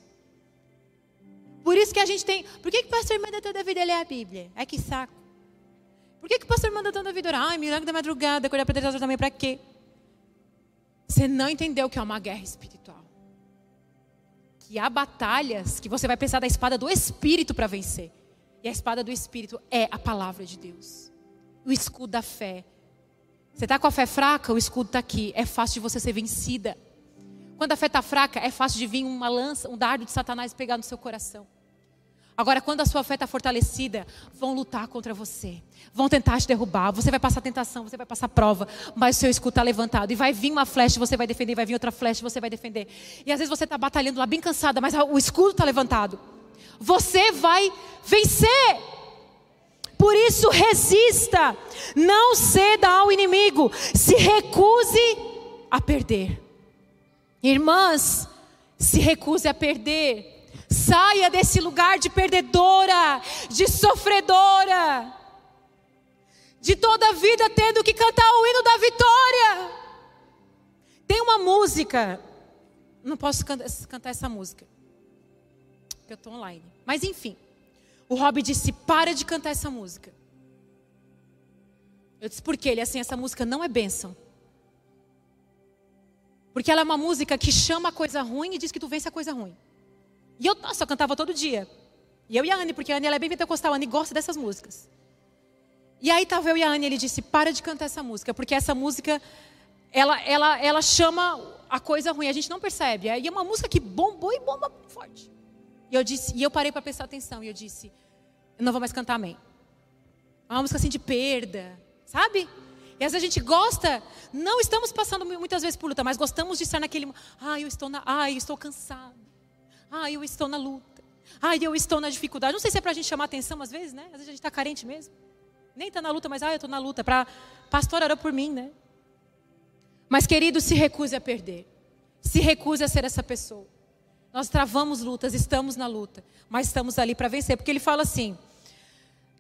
Por isso que a gente tem. Por que, que o pastor manda toda vida ler a Bíblia? É que saco. Por que, que o pastor manda toda vida orar? Ai, milagre da madrugada, acordar para Deus também, para quê? Você não entendeu que é uma guerra espiritual. Que há batalhas que você vai precisar da espada do Espírito para vencer. E a espada do Espírito é a palavra de Deus. O escudo da fé. Você está com a fé fraca, o escudo está aqui. É fácil de você ser vencida. Quando a fé está fraca, é fácil de vir uma lança, um dardo de Satanás pegar no seu coração. Agora, quando a sua fé está fortalecida, vão lutar contra você, vão tentar te derrubar, você vai passar tentação, você vai passar prova, mas o seu escudo está levantado e vai vir uma flecha, você vai defender, vai vir outra flecha, você vai defender. E às vezes você está batalhando lá bem cansada, mas o escudo está levantado. Você vai vencer. Por isso, resista, não ceda ao inimigo, se recuse a perder. Irmãs, se recuse a perder. Saia desse lugar de perdedora, de sofredora, de toda a vida tendo que cantar o hino da vitória. Tem uma música, não posso cantar essa música, porque eu estou online. Mas enfim, o Rob disse: para de cantar essa música. Eu disse: por quê? Ele assim, essa música não é bênção. Porque ela é uma música que chama a coisa ruim e diz que tu vence a coisa ruim. E eu, nossa, eu cantava todo dia. E eu e a Anne, porque a Anne ela é bem pentecostal, a Anne gosta dessas músicas. E aí estava eu e a Anne, ele disse, para de cantar essa música, porque essa música, ela, ela, ela chama a coisa ruim, a gente não percebe. E é uma música que bombou e bomba forte. E eu disse, e eu parei para prestar atenção, e eu disse, eu não vou mais cantar amém. É uma música assim de perda, sabe? E às vezes a gente gosta, não estamos passando muitas vezes por luta, mas gostamos de estar naquele, ah, eu estou na, ah, eu estou cansado. Ah, eu estou na luta. Ah, eu estou na dificuldade. Não sei se é para a gente chamar atenção às vezes, né? Às vezes a gente está carente mesmo. Nem está na luta, mas ah, eu estou na luta. Para pastor orou por mim, né? Mas querido, se recuse a perder. Se recuse a ser essa pessoa. Nós travamos lutas, estamos na luta, mas estamos ali para vencer, porque ele fala assim: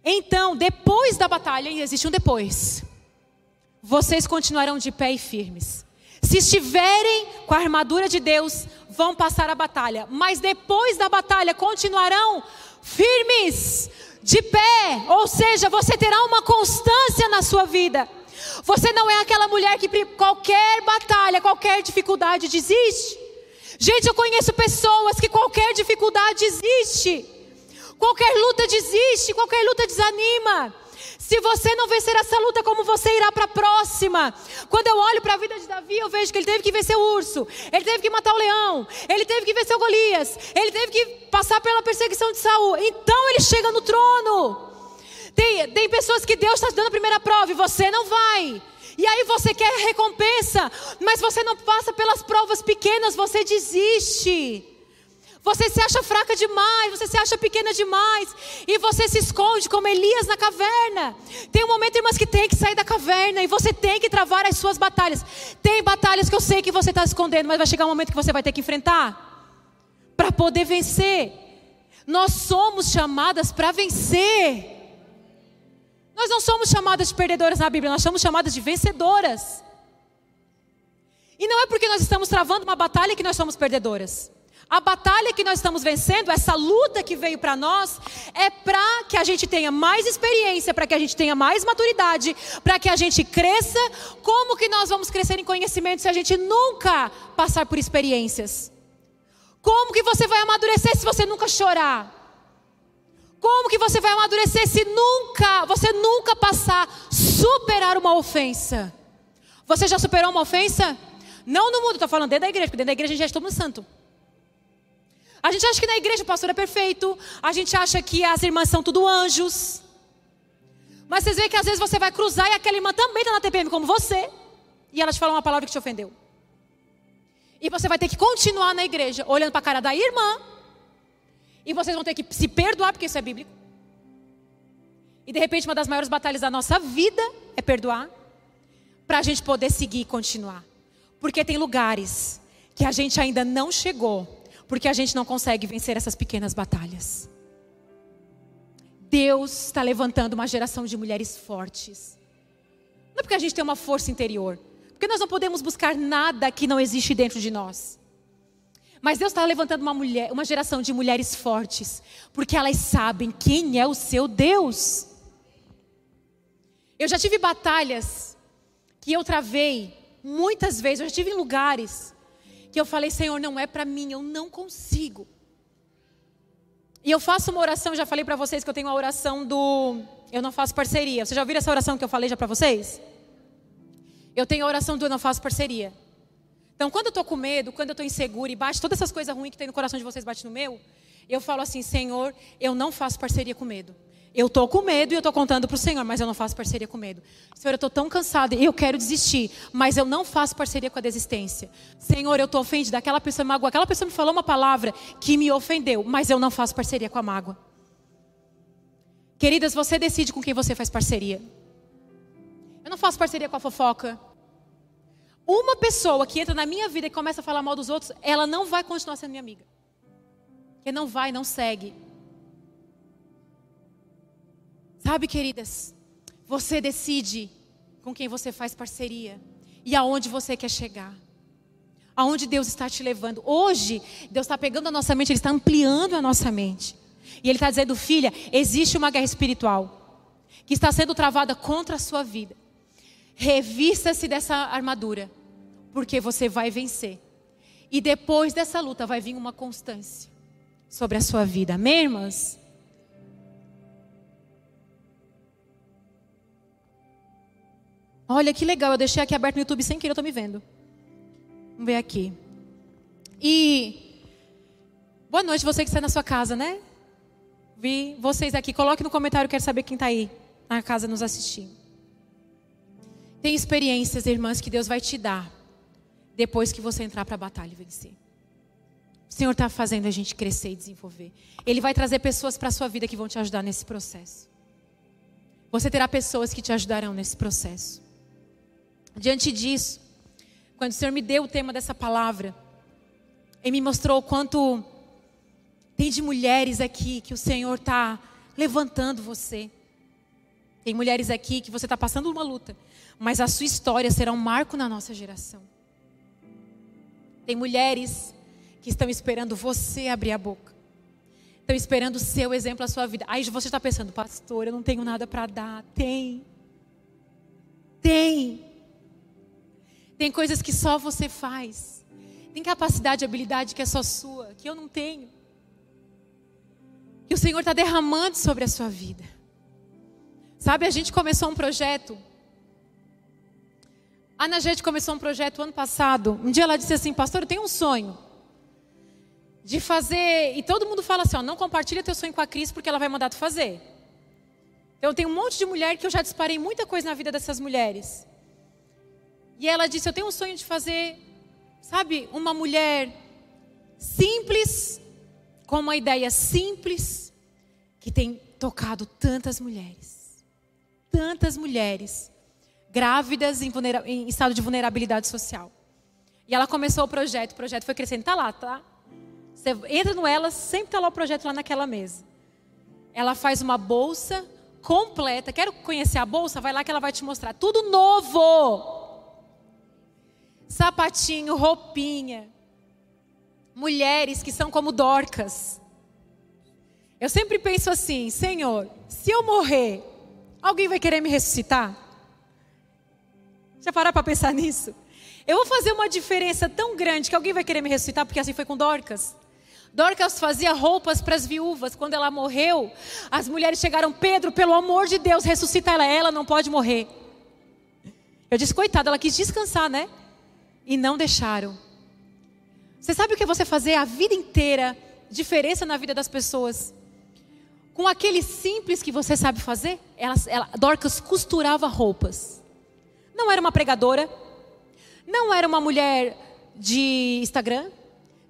então, depois da batalha, existe um depois vocês continuarão de pé e firmes. Se estiverem com a armadura de Deus, vão passar a batalha, mas depois da batalha continuarão firmes, de pé, ou seja, você terá uma constância na sua vida. Você não é aquela mulher que qualquer batalha, qualquer dificuldade desiste. Gente, eu conheço pessoas que qualquer dificuldade existe, qualquer luta desiste, qualquer luta desanima. Se você não vencer essa luta, como você irá para a próxima? Quando eu olho para a vida de Davi, eu vejo que ele teve que vencer o urso, ele teve que matar o leão, ele teve que vencer o Golias, ele teve que passar pela perseguição de Saul. Então ele chega no trono. Tem, tem pessoas que Deus está dando a primeira prova e você não vai. E aí você quer recompensa, mas você não passa pelas provas pequenas, você desiste. Você se acha fraca demais, você se acha pequena demais, e você se esconde como Elias na caverna. Tem um momento, irmãs, que tem que sair da caverna e você tem que travar as suas batalhas. Tem batalhas que eu sei que você está escondendo, mas vai chegar um momento que você vai ter que enfrentar para poder vencer. Nós somos chamadas para vencer. Nós não somos chamadas de perdedoras na Bíblia, nós somos chamadas de vencedoras. E não é porque nós estamos travando uma batalha que nós somos perdedoras. A batalha que nós estamos vencendo, essa luta que veio para nós, é para que a gente tenha mais experiência, para que a gente tenha mais maturidade, para que a gente cresça. Como que nós vamos crescer em conhecimento se a gente nunca passar por experiências? Como que você vai amadurecer se você nunca chorar? Como que você vai amadurecer se nunca, você nunca passar, superar uma ofensa? Você já superou uma ofensa? Não no mundo, estou falando dentro da igreja, porque dentro da igreja a gente é todo mundo santo. A gente acha que na igreja o pastor é perfeito. A gente acha que as irmãs são tudo anjos. Mas vocês veem que às vezes você vai cruzar e aquela irmã também está na TPM como você. E ela te fala uma palavra que te ofendeu. E você vai ter que continuar na igreja, olhando para a cara da irmã. E vocês vão ter que se perdoar, porque isso é bíblico. E de repente, uma das maiores batalhas da nossa vida é perdoar. Para a gente poder seguir e continuar. Porque tem lugares que a gente ainda não chegou porque a gente não consegue vencer essas pequenas batalhas. Deus está levantando uma geração de mulheres fortes. Não é porque a gente tem uma força interior, porque nós não podemos buscar nada que não existe dentro de nós. Mas Deus está levantando uma mulher, uma geração de mulheres fortes, porque elas sabem quem é o seu Deus. Eu já tive batalhas que eu travei muitas vezes, eu já tive em lugares que eu falei, Senhor, não é para mim, eu não consigo. E eu faço uma oração, já falei para vocês que eu tenho uma oração do eu não faço parceria. Vocês já ouviram essa oração que eu falei já para vocês? Eu tenho a oração do eu não faço parceria. Então, quando eu estou com medo, quando eu estou insegura e bate todas essas coisas ruins que tem no coração de vocês bate no meu, eu falo assim, Senhor, eu não faço parceria com medo. Eu estou com medo e eu estou contando para o Senhor, mas eu não faço parceria com medo. Senhor, eu estou tão cansada e eu quero desistir, mas eu não faço parceria com a desistência. Senhor, eu estou ofendida, aquela pessoa magoou, aquela pessoa me falou uma palavra que me ofendeu, mas eu não faço parceria com a mágoa. Queridas, você decide com quem você faz parceria. Eu não faço parceria com a fofoca. Uma pessoa que entra na minha vida e começa a falar mal dos outros, ela não vai continuar sendo minha amiga. Porque não vai, não segue. Sabe, queridas, você decide com quem você faz parceria e aonde você quer chegar. Aonde Deus está te levando. Hoje, Deus está pegando a nossa mente, Ele está ampliando a nossa mente. E Ele está dizendo, filha, existe uma guerra espiritual que está sendo travada contra a sua vida. Revista-se dessa armadura, porque você vai vencer. E depois dessa luta vai vir uma constância sobre a sua vida. Amém, irmãs? Olha que legal, eu deixei aqui aberto no YouTube sem querer, eu estou me vendo. Vamos ver aqui. E boa noite, você que está na sua casa, né? Vi vocês aqui. Coloque no comentário, quero saber quem está aí na casa nos assistindo. Tem experiências, irmãs, que Deus vai te dar depois que você entrar para a batalha e vencer. O Senhor está fazendo a gente crescer e desenvolver. Ele vai trazer pessoas para a sua vida que vão te ajudar nesse processo. Você terá pessoas que te ajudarão nesse processo. Diante disso, quando o Senhor me deu o tema dessa palavra, Ele me mostrou o quanto tem de mulheres aqui que o Senhor está levantando você. Tem mulheres aqui que você está passando uma luta, mas a sua história será um marco na nossa geração. Tem mulheres que estão esperando você abrir a boca. Estão esperando o seu exemplo, a sua vida. Aí você está pensando, pastor, eu não tenho nada para dar. Tem. Tem. Tem coisas que só você faz. Tem capacidade e habilidade que é só sua, que eu não tenho. Que o Senhor está derramando sobre a sua vida. Sabe, a gente começou um projeto. A Ana gente começou um projeto ano passado. Um dia ela disse assim, pastor, eu tenho um sonho. De fazer. E todo mundo fala assim, ó, não compartilha teu sonho com a Cris porque ela vai mandar tu fazer. Então tem um monte de mulher que eu já disparei muita coisa na vida dessas mulheres. E ela disse: Eu tenho um sonho de fazer, sabe, uma mulher simples, com uma ideia simples que tem tocado tantas mulheres. Tantas mulheres grávidas em, em estado de vulnerabilidade social. E ela começou o projeto, o projeto foi crescendo. Está lá, tá? Você entra no Elas, sempre está lá o projeto lá naquela mesa. Ela faz uma bolsa completa. Quero conhecer a bolsa? Vai lá que ela vai te mostrar. Tudo novo. Sapatinho, roupinha. Mulheres que são como Dorcas. Eu sempre penso assim, Senhor, se eu morrer, alguém vai querer me ressuscitar? Já parar para pensar nisso? Eu vou fazer uma diferença tão grande que alguém vai querer me ressuscitar, porque assim foi com Dorcas. Dorcas fazia roupas para as viúvas. Quando ela morreu, as mulheres chegaram, Pedro, pelo amor de Deus, ressuscita ela. Ela não pode morrer. Eu disse, coitada, ela quis descansar, né? E não deixaram. Você sabe o que é você fazer a vida inteira diferença na vida das pessoas? Com aquele simples que você sabe fazer? Ela, ela, Dorcas costurava roupas. Não era uma pregadora, não era uma mulher de Instagram,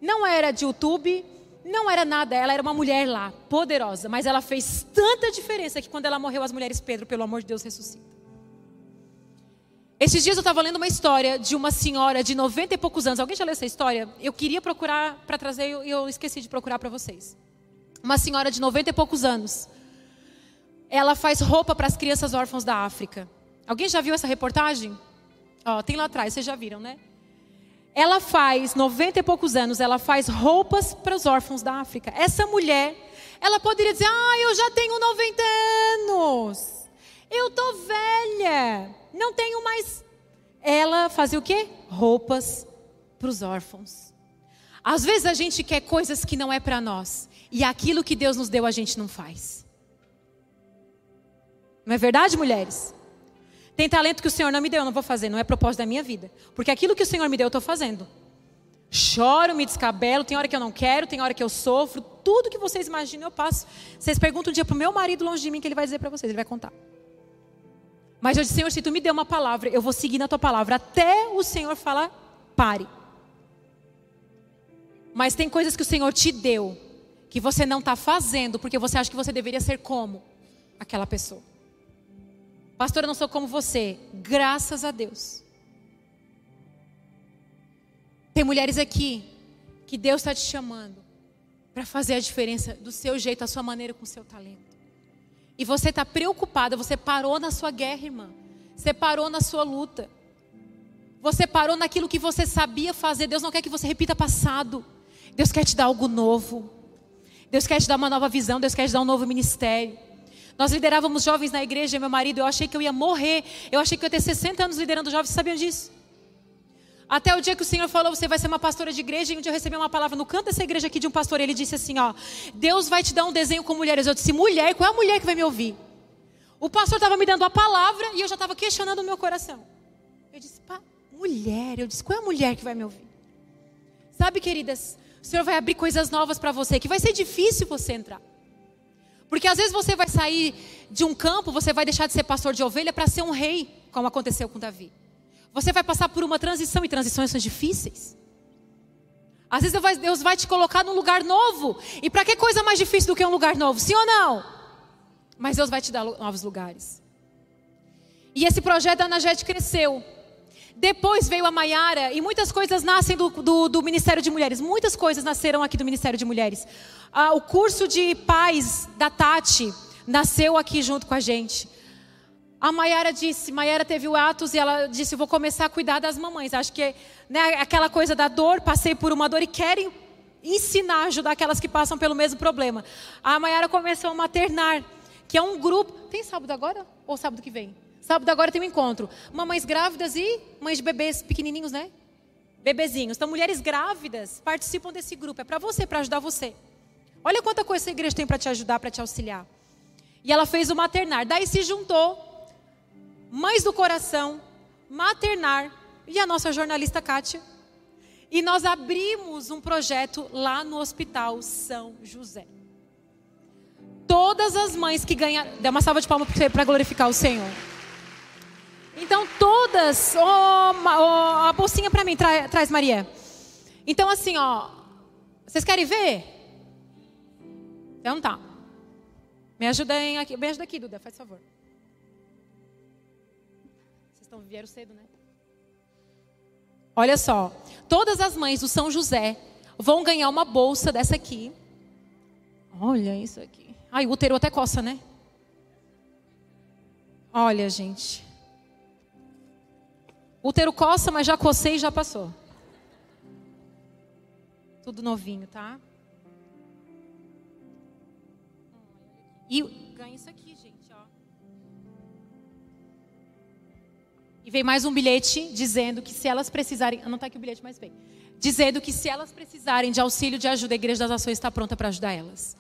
não era de YouTube, não era nada, ela era uma mulher lá, poderosa, mas ela fez tanta diferença que quando ela morreu, as mulheres, Pedro, pelo amor de Deus, ressuscita. Esses dias eu estava lendo uma história de uma senhora de 90 e poucos anos. Alguém já leu essa história? Eu queria procurar para trazer e eu esqueci de procurar para vocês. Uma senhora de 90 e poucos anos. Ela faz roupa para as crianças órfãos da África. Alguém já viu essa reportagem? Ó, tem lá atrás, vocês já viram, né? Ela faz, 90 e poucos anos, ela faz roupas para os órfãos da África. Essa mulher, ela poderia dizer: Ah, eu já tenho 90 anos. Eu tô velha. Não tenho mais. Ela fazia o quê? Roupas para os órfãos. Às vezes a gente quer coisas que não é para nós. E aquilo que Deus nos deu a gente não faz. Não é verdade, mulheres? Tem talento que o Senhor não me deu, eu não vou fazer, não é propósito da minha vida. Porque aquilo que o Senhor me deu, eu estou fazendo. Choro, me descabelo, tem hora que eu não quero, tem hora que eu sofro, tudo que vocês imaginam eu passo. Vocês perguntam um dia para o meu marido longe de mim que ele vai dizer para vocês, ele vai contar. Mas eu disse, Senhor, se tu me deu uma palavra, eu vou seguir na tua palavra até o Senhor falar, pare. Mas tem coisas que o Senhor te deu, que você não está fazendo, porque você acha que você deveria ser como aquela pessoa. Pastor, eu não sou como você. Graças a Deus. Tem mulheres aqui que Deus está te chamando para fazer a diferença do seu jeito, a sua maneira, com o seu talento. E você está preocupada, você parou na sua guerra, irmã. Você parou na sua luta. Você parou naquilo que você sabia fazer. Deus não quer que você repita passado. Deus quer te dar algo novo. Deus quer te dar uma nova visão. Deus quer te dar um novo ministério. Nós liderávamos jovens na igreja, meu marido, eu achei que eu ia morrer. Eu achei que eu ia ter 60 anos liderando jovens, sabiam disso? Até o dia que o Senhor falou, você vai ser uma pastora de igreja, e um dia eu recebi uma palavra no canto dessa igreja aqui de um pastor, ele disse assim, ó, Deus vai te dar um desenho com mulheres. Eu disse, mulher, qual é a mulher que vai me ouvir? O pastor estava me dando a palavra e eu já estava questionando o meu coração. Eu disse, pá, mulher, eu disse, qual é a mulher que vai me ouvir? Sabe, queridas, o Senhor vai abrir coisas novas para você, que vai ser difícil você entrar. Porque às vezes você vai sair de um campo, você vai deixar de ser pastor de ovelha para ser um rei, como aconteceu com Davi. Você vai passar por uma transição e transições são difíceis. Às vezes Deus vai te colocar num lugar novo. E para que coisa mais difícil do que um lugar novo? Sim ou não? Mas Deus vai te dar novos lugares. E esse projeto da Anagete cresceu. Depois veio a Maiara e muitas coisas nascem do, do, do, Ministério de Mulheres. Muitas coisas nasceram aqui do Ministério de Mulheres. Ah, o curso de pais da Tati nasceu aqui junto com a gente. A Maiara disse, Maiara teve o Atos e ela disse, vou começar a cuidar das mamães. Acho que né, aquela coisa da dor, passei por uma dor e querem ensinar, ajudar aquelas que passam pelo mesmo problema. A Maiara começou a maternar, que é um grupo. Tem sábado agora ou sábado que vem? Sábado agora tem um encontro. Mamães grávidas e mães de bebês pequenininhos, né? Bebezinhos. Então, mulheres grávidas participam desse grupo. É para você, para ajudar você. Olha quanta coisa essa igreja tem para te ajudar, para te auxiliar. E ela fez o maternar. Daí se juntou Mães do Coração, Maternar e a nossa jornalista Kátia. E nós abrimos um projeto lá no Hospital São José. Todas as mães que ganharam. Dê uma salva de palmas para glorificar o Senhor. Então, todas. Oh, oh, a bolsinha para mim, tra, traz, Maria. Então, assim, ó. Vocês querem ver? Então tá. Me ajuda aqui, me ajuda aqui, Duda, faz favor. Vocês estão vieram cedo, né? Olha só, todas as mães do São José vão ganhar uma bolsa dessa aqui. Olha isso aqui. Ai, o útero até coça, né? Olha, gente. Útero coça, mas já cocei e já passou. Tudo novinho, tá? E ganha isso aqui, gente, ó. E vem mais um bilhete dizendo que se elas precisarem, não está aqui o bilhete, mas vem. Dizendo que se elas precisarem de auxílio de ajuda, a Igreja das Ações está pronta para ajudar elas.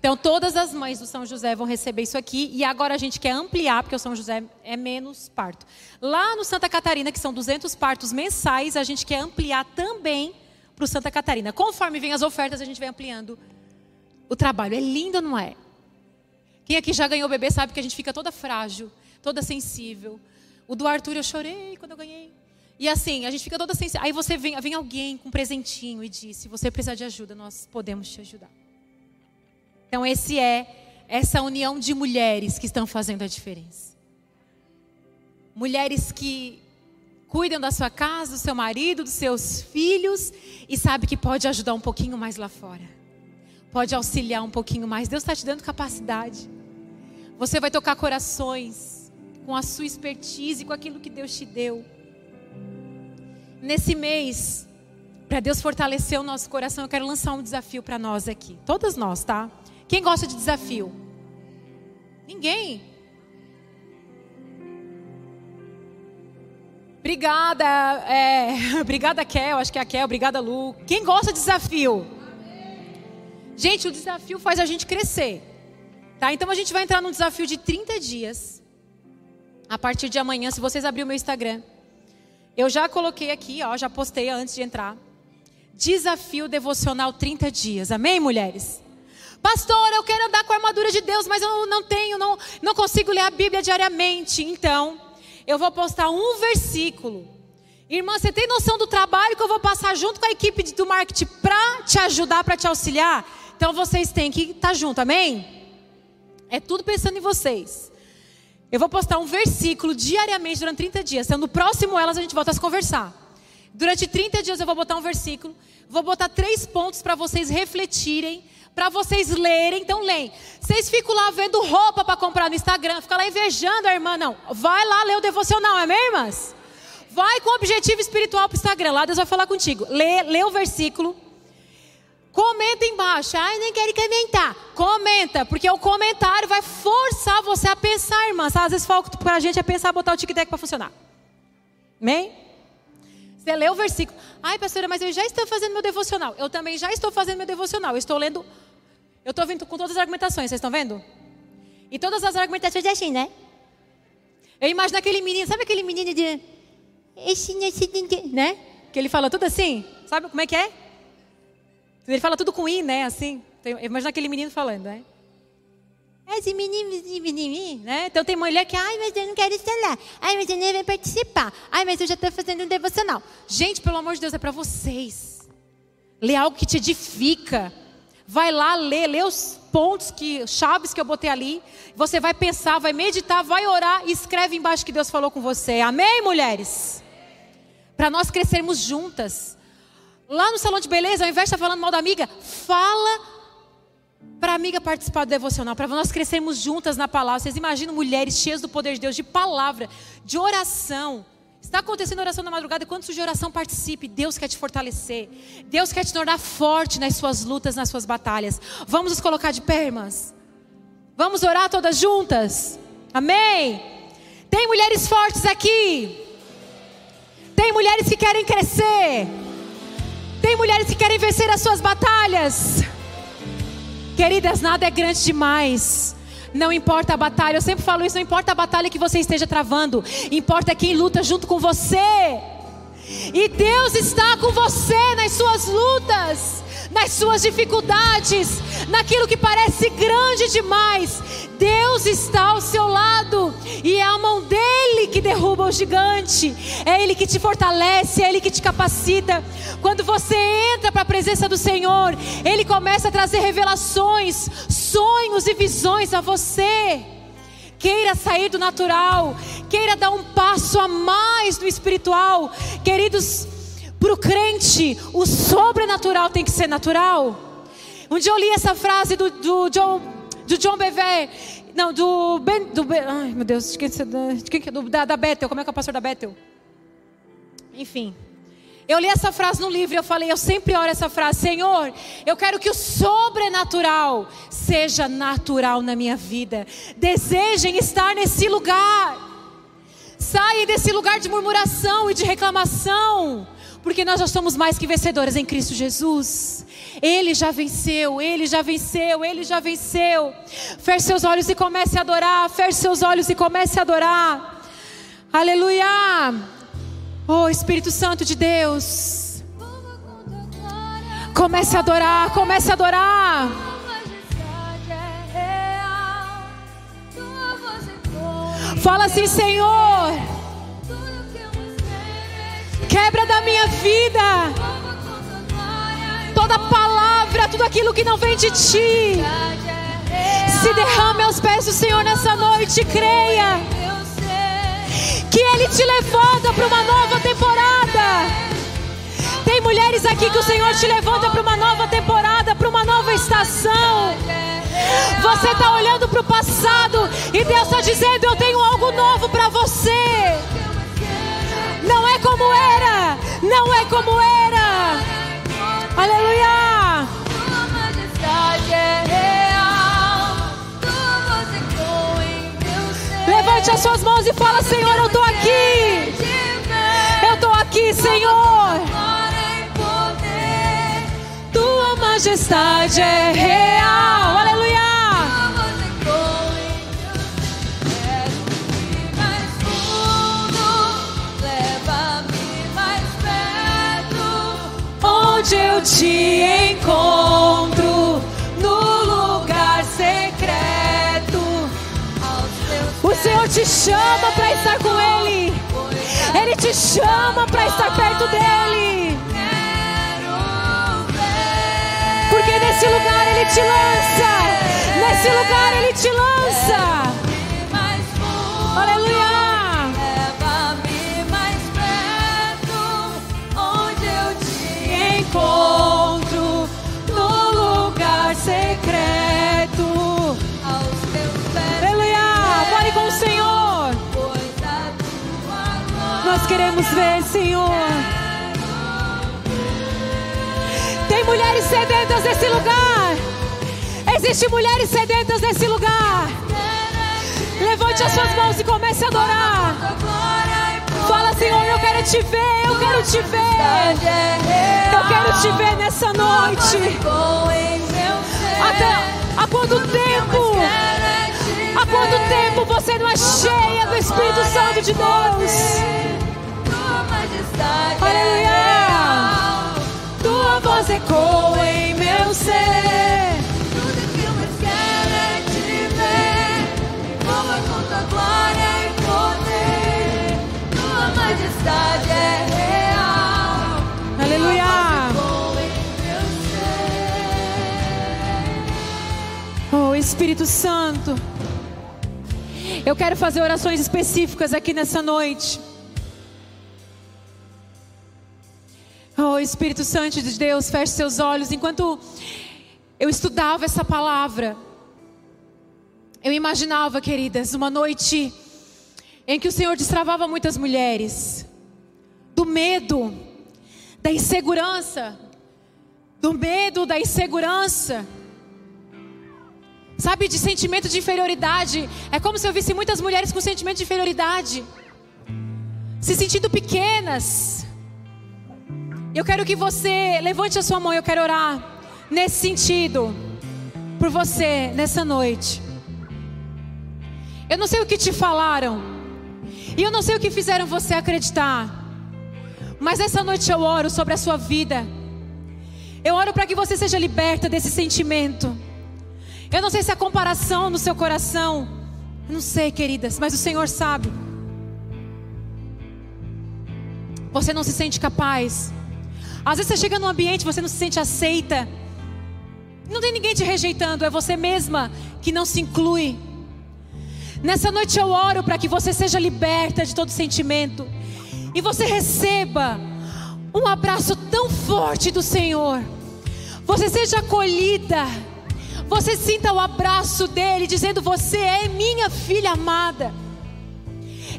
Então, todas as mães do São José vão receber isso aqui. E agora a gente quer ampliar, porque o São José é menos parto. Lá no Santa Catarina, que são 200 partos mensais, a gente quer ampliar também para o Santa Catarina. Conforme vem as ofertas, a gente vai ampliando o trabalho. É lindo, não é? Quem aqui já ganhou bebê sabe que a gente fica toda frágil, toda sensível. O do Arthur eu chorei quando eu ganhei. E assim, a gente fica toda sensível. Aí você vem, vem alguém com um presentinho e diz: se você precisar de ajuda, nós podemos te ajudar. Então, esse é essa união de mulheres que estão fazendo a diferença. Mulheres que cuidam da sua casa, do seu marido, dos seus filhos e sabe que pode ajudar um pouquinho mais lá fora. Pode auxiliar um pouquinho mais. Deus está te dando capacidade. Você vai tocar corações com a sua expertise, com aquilo que Deus te deu. Nesse mês, para Deus fortalecer o nosso coração, eu quero lançar um desafio para nós aqui. Todas nós, tá? Quem gosta de desafio? Ninguém. Obrigada, é, obrigada Kel, acho que é a Kel, obrigada Lu. Quem gosta de desafio? Gente, o desafio faz a gente crescer. Tá? Então a gente vai entrar num desafio de 30 dias. A partir de amanhã, se vocês abrirem o meu Instagram. Eu já coloquei aqui, ó, já postei antes de entrar. Desafio devocional 30 dias. Amém, mulheres? Pastor, eu quero andar com a armadura de Deus, mas eu não tenho, não, não consigo ler a Bíblia diariamente. Então, eu vou postar um versículo. Irmã, você tem noção do trabalho que eu vou passar junto com a equipe do marketing para te ajudar, para te auxiliar? Então vocês têm que estar tá junto, amém? É tudo pensando em vocês. Eu vou postar um versículo diariamente durante 30 dias. Então, no próximo elas a gente volta a se conversar. Durante 30 dias eu vou botar um versículo, vou botar três pontos para vocês refletirem para vocês lerem, então leem. Vocês ficam lá vendo roupa para comprar no Instagram, fica lá invejando a irmã, não. Vai lá ler o devocional, é mesmo, irmãs? Vai com objetivo espiritual para o Instagram, lá Deus vai falar contigo. Lê, lê o versículo. Comenta embaixo. Ai, nem quero comentar. Comenta, porque o comentário vai forçar você a pensar, irmã. Às vezes falta para a gente é pensar botar o tic-tac para funcionar. Amém? Você lê o versículo. Ai, pastora, mas eu já estou fazendo meu devocional. Eu também já estou fazendo meu devocional. Eu estou lendo. Eu estou vindo com todas as argumentações, vocês estão vendo? E todas as argumentações é assim, né? Eu imagino aquele menino, sabe aquele menino de. Né? Que ele fala tudo assim. Sabe como é que é? Ele fala tudo com i, né? Assim. Eu imagino aquele menino falando, né? Esse menino, né? Então tem mulher que, ai, mas eu não quero estar lá. Ai, mas eu nem vou participar. Ai, mas eu já estou fazendo um devocional. Gente, pelo amor de Deus, é para vocês. Lê algo que te edifica. Vai lá ler, lê os pontos que, chaves que eu botei ali. Você vai pensar, vai meditar, vai orar e escreve embaixo que Deus falou com você. Amém, mulheres? Para nós crescermos juntas. Lá no salão de beleza, ao invés de estar falando mal da amiga, fala para a amiga participar do devocional, para nós crescermos juntas na palavra. Vocês imaginam mulheres cheias do poder de Deus, de palavra, de oração. Está acontecendo oração na madrugada, quantos de oração participe? Deus quer te fortalecer. Deus quer te tornar forte nas suas lutas, nas suas batalhas. Vamos nos colocar de pé, irmãs. Vamos orar todas juntas. Amém. Tem mulheres fortes aqui. Tem mulheres que querem crescer. Tem mulheres que querem vencer as suas batalhas. Queridas, nada é grande demais. Não importa a batalha, eu sempre falo isso, não importa a batalha que você esteja travando, importa quem luta junto com você. E Deus está com você nas suas lutas, nas suas dificuldades, naquilo que parece grande demais. Deus está ao seu lado e é a mão dele que derruba o gigante, é ele que te fortalece, é ele que te capacita. Quando você entra para a presença do Senhor, ele começa a trazer revelações sonhos e visões a você. Queira sair do natural, queira dar um passo a mais no espiritual. Queridos, para o crente, o sobrenatural tem que ser natural. Um dia eu li essa frase do, do John, do John Bever, não, do Ben, do ben, ai meu Deus, de quem, de quem, do, da, da Bethel, como é que é o pastor da Bethel? Enfim, eu li essa frase no livro e eu falei, eu sempre oro essa frase, Senhor, eu quero que o sobrenatural seja natural na minha vida. Desejem estar nesse lugar. Saia desse lugar de murmuração e de reclamação, porque nós já somos mais que vencedores em Cristo Jesus. Ele já venceu, ele já venceu, ele já venceu. Feche seus olhos e comece a adorar. Feche seus olhos e comece a adorar. Aleluia. Oh Espírito Santo de Deus. Comece a adorar, comece a adorar. Fala assim, Senhor. Quebra da minha vida toda palavra, tudo aquilo que não vem de ti. Se derrame aos pés do Senhor nessa noite, creia que Ele te levanta para uma nova temporada. Tem mulheres aqui que o Senhor te levanta para uma nova temporada, para uma nova estação. Você está olhando para o passado e Deus está dizendo: Eu tenho algo novo para você. Não é como era, não é como era. Aleluia. Tua majestade é Levante as suas mãos e fala: Senhor, eu estou aqui. Eu estou aqui, Senhor. Tua majestade é real. Eu te encontro Senhor te chama para estar com Ele. Ele te chama para estar perto dEle. Porque nesse lugar Ele te lança. Nesse lugar Ele te lança. Senhor. Tem mulheres sedentas nesse lugar. Existem mulheres sedentas nesse lugar. Levante as suas mãos e comece a adorar. Fala, Senhor, eu quero te ver, eu quero te ver. Eu quero te ver nessa noite. Até há quanto tempo? Há quanto tempo você não é cheia do Espírito Santo de Deus? Aleluia! Tua voz ecoa em meu ser. Tudo que eu mais quero é te ver. Envolva com tua glória e poder. Tua majestade é real. Aleluia! Oh Espírito Santo. Eu quero fazer orações específicas aqui nessa noite. Oh, Espírito Santo de Deus, feche seus olhos. Enquanto eu estudava essa palavra, eu imaginava, queridas, uma noite em que o Senhor destravava muitas mulheres do medo, da insegurança, do medo, da insegurança sabe, de sentimento de inferioridade. É como se eu visse muitas mulheres com sentimento de inferioridade, se sentindo pequenas. Eu quero que você levante a sua mão, eu quero orar nesse sentido por você nessa noite. Eu não sei o que te falaram, e eu não sei o que fizeram você acreditar, mas essa noite eu oro sobre a sua vida. Eu oro para que você seja liberta desse sentimento. Eu não sei se a comparação no seu coração, eu não sei, queridas, mas o Senhor sabe. Você não se sente capaz. Às vezes você chega num ambiente, você não se sente aceita. Não tem ninguém te rejeitando, é você mesma que não se inclui. Nessa noite eu oro para que você seja liberta de todo sentimento e você receba um abraço tão forte do Senhor. Você seja acolhida. Você sinta o abraço dele dizendo: "Você é minha filha amada".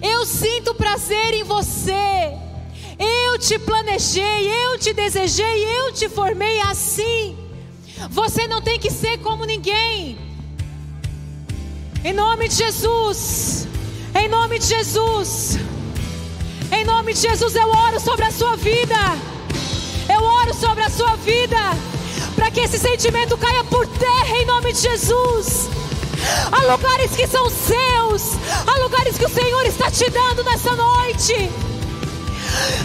Eu sinto prazer em você. Eu te planejei, eu te desejei, eu te formei assim. Você não tem que ser como ninguém. Em nome de Jesus. Em nome de Jesus. Em nome de Jesus eu oro sobre a sua vida. Eu oro sobre a sua vida. Para que esse sentimento caia por terra em nome de Jesus. Há lugares que são seus. Há lugares que o Senhor está te dando nessa noite.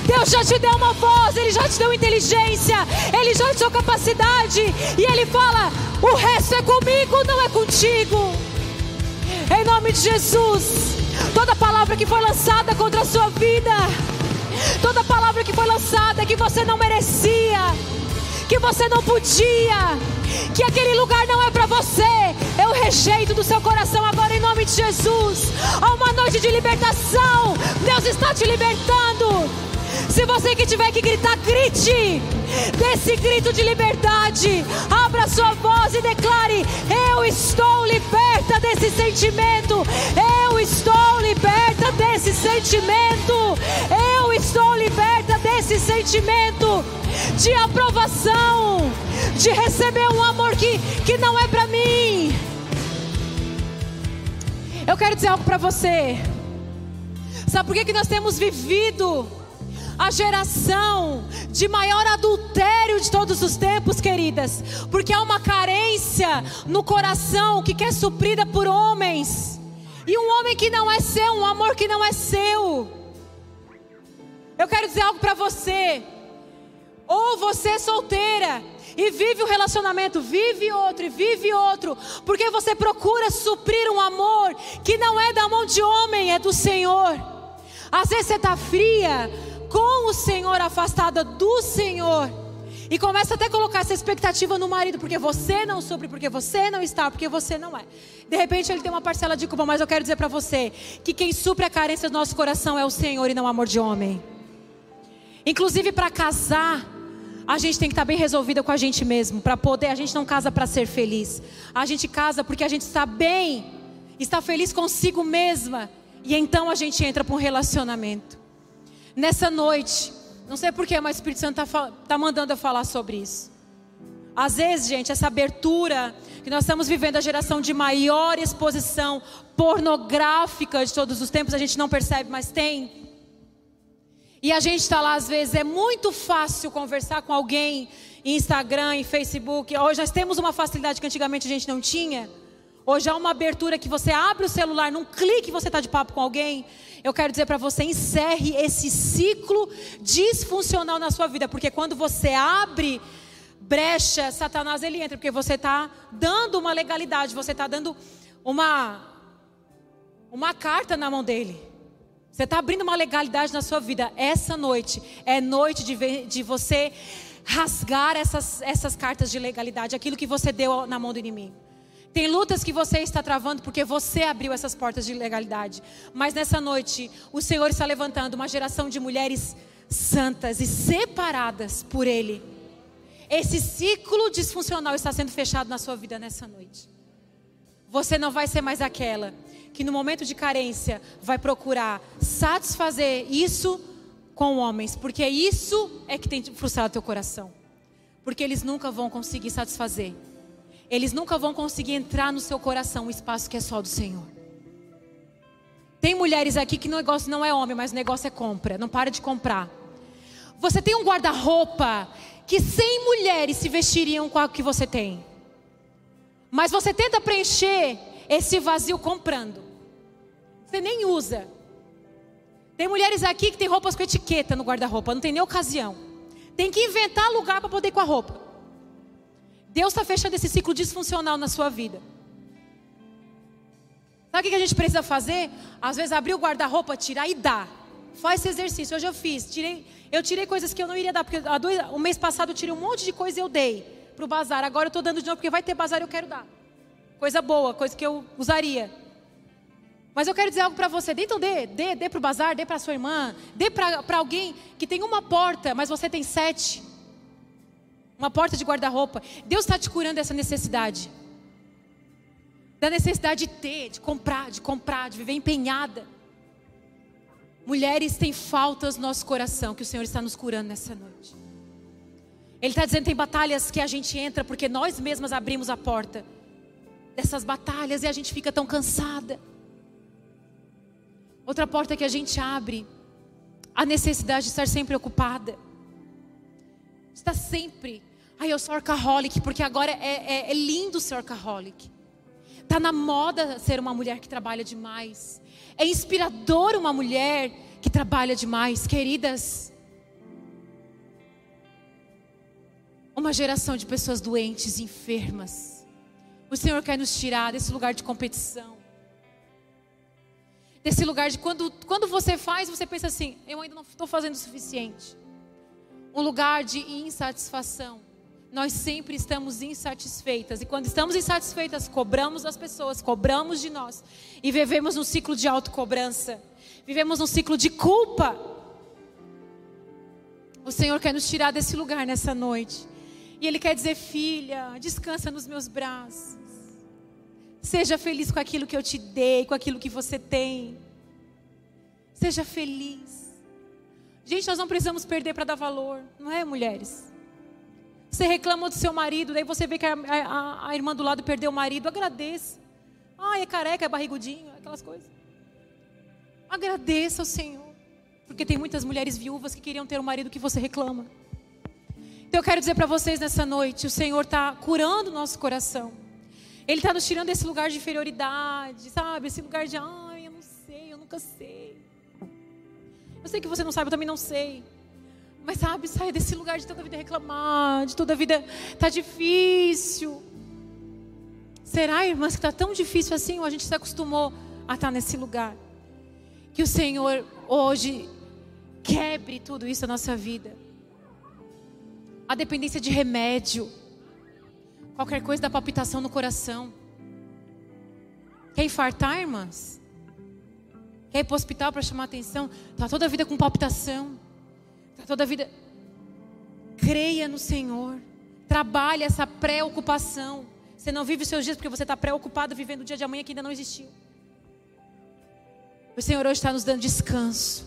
Deus já te deu uma voz, Ele já te deu inteligência, Ele já te deu capacidade, e Ele fala: o resto é comigo, não é contigo. Em nome de Jesus, toda palavra que foi lançada contra a sua vida, toda palavra que foi lançada que você não merecia, que você não podia, que aquele lugar não é para você. Eu rejeito do seu coração agora em nome de Jesus. Há uma noite de libertação. Deus está te libertando. Se você que tiver que gritar, grite. Desse grito de liberdade, abra sua voz e declare: Eu estou liberta desse sentimento. Eu estou liberta desse sentimento. Eu estou liberta desse sentimento de aprovação, de receber um amor que, que não é para mim. Eu quero dizer algo para você. Sabe por que, que nós temos vivido a geração de maior adultério de todos os tempos, queridas? Porque há uma carência no coração que quer suprida por homens. E um homem que não é seu, um amor que não é seu. Eu quero dizer algo para você. Ou você é solteira e vive um relacionamento, vive outro e vive outro, porque você procura suprir um amor que não é da mão de homem, é do Senhor. Às vezes você está fria com o Senhor, afastada do Senhor. E começa até a colocar essa expectativa no marido, porque você não supre, porque você não está, porque você não é. De repente ele tem uma parcela de culpa, mas eu quero dizer para você que quem supre a carência do nosso coração é o Senhor e não o amor de homem. Inclusive para casar, a gente tem que estar bem resolvida com a gente mesmo, para poder, a gente não casa para ser feliz. A gente casa porque a gente está bem, está feliz consigo mesma, e então a gente entra para um relacionamento. Nessa noite, não sei porquê, mas o Espírito Santo está tá mandando eu falar sobre isso. Às vezes, gente, essa abertura que nós estamos vivendo a geração de maior exposição pornográfica de todos os tempos, a gente não percebe, mas tem. E a gente está lá, às vezes, é muito fácil conversar com alguém em Instagram, em Facebook. Hoje nós temos uma facilidade que antigamente a gente não tinha. Hoje há uma abertura que você abre o celular, num clique você está de papo com alguém. Eu quero dizer para você, encerre esse ciclo disfuncional na sua vida, porque quando você abre brecha, Satanás ele entra, porque você está dando uma legalidade, você está dando uma, uma carta na mão dele. Você está abrindo uma legalidade na sua vida. Essa noite é noite de, de você rasgar essas, essas cartas de legalidade, aquilo que você deu na mão do inimigo. Tem lutas que você está travando porque você abriu essas portas de legalidade. Mas nessa noite, o Senhor está levantando uma geração de mulheres santas e separadas por Ele. Esse ciclo disfuncional está sendo fechado na sua vida nessa noite. Você não vai ser mais aquela que no momento de carência vai procurar satisfazer isso com homens, porque isso é que tem frustrado teu coração. Porque eles nunca vão conseguir satisfazer. Eles nunca vão conseguir entrar no seu coração, um espaço que é só do Senhor. Tem mulheres aqui que o negócio não é homem, mas o negócio é compra. Não para de comprar. Você tem um guarda-roupa que 100 mulheres se vestiriam com o que você tem. Mas você tenta preencher esse vazio comprando. Você nem usa. Tem mulheres aqui que tem roupas com etiqueta no guarda-roupa, não tem nem ocasião. Tem que inventar lugar para poder ir com a roupa. Deus está fechando esse ciclo disfuncional na sua vida. Sabe o que a gente precisa fazer? Às vezes abrir o guarda-roupa, tirar e dar. Faz esse exercício. Hoje eu fiz. Tirei, eu tirei coisas que eu não iria dar, porque dois, o mês passado eu tirei um monte de coisa e eu dei. para o bazar. Agora eu estou dando de novo porque vai ter bazar e eu quero dar. Coisa boa, coisa que eu usaria. Mas eu quero dizer algo para você. Então dê, dê, dê para o bazar, dê para sua irmã, dê para alguém que tem uma porta, mas você tem sete. Uma porta de guarda-roupa. Deus está te curando essa necessidade. Da necessidade de ter, de comprar, de comprar, de viver empenhada. Mulheres têm faltas no nosso coração que o Senhor está nos curando nessa noite. Ele está dizendo tem batalhas que a gente entra porque nós mesmas abrimos a porta dessas batalhas e a gente fica tão cansada. Outra porta que a gente abre, a necessidade de estar sempre ocupada. Está sempre. Ai, eu sou workaholic, porque agora é, é, é lindo ser workaholic. Está na moda ser uma mulher que trabalha demais. É inspirador uma mulher que trabalha demais, queridas. Uma geração de pessoas doentes, enfermas. O Senhor quer nos tirar desse lugar de competição. Desse lugar de quando, quando você faz, você pensa assim: eu ainda não estou fazendo o suficiente. Um lugar de insatisfação nós sempre estamos insatisfeitas. E quando estamos insatisfeitas, cobramos das pessoas, cobramos de nós. E vivemos num ciclo de autocobrança. Vivemos num ciclo de culpa. O Senhor quer nos tirar desse lugar nessa noite. E Ele quer dizer, filha, descansa nos meus braços. Seja feliz com aquilo que eu te dei, com aquilo que você tem. Seja feliz. Gente, nós não precisamos perder para dar valor, não é, mulheres? Você reclama do seu marido, daí você vê que a, a, a irmã do lado perdeu o marido, agradeça. Ai, é careca, é barrigudinho, aquelas coisas. Agradeça ao Senhor. Porque tem muitas mulheres viúvas que queriam ter o marido que você reclama. Então eu quero dizer para vocês nessa noite: o Senhor está curando o nosso coração. Ele está nos tirando desse lugar de inferioridade, sabe? Esse lugar de, ai, eu não sei, eu nunca sei. Eu sei que você não sabe, eu também não sei. Mas sabe, sai desse lugar de toda vida reclamar, de toda vida tá difícil. Será, irmãs, que está tão difícil assim ou a gente se acostumou a estar tá nesse lugar? Que o Senhor hoje quebre tudo isso na nossa vida. A dependência de remédio, qualquer coisa da palpitação no coração. Quer infartar, irmãs? Quer ir para o hospital para chamar atenção? Está toda a vida com palpitação toda a vida. Creia no Senhor. Trabalhe essa preocupação. Você não vive os seus dias porque você está preocupado vivendo o dia de amanhã que ainda não existiu. O Senhor hoje está nos dando descanso.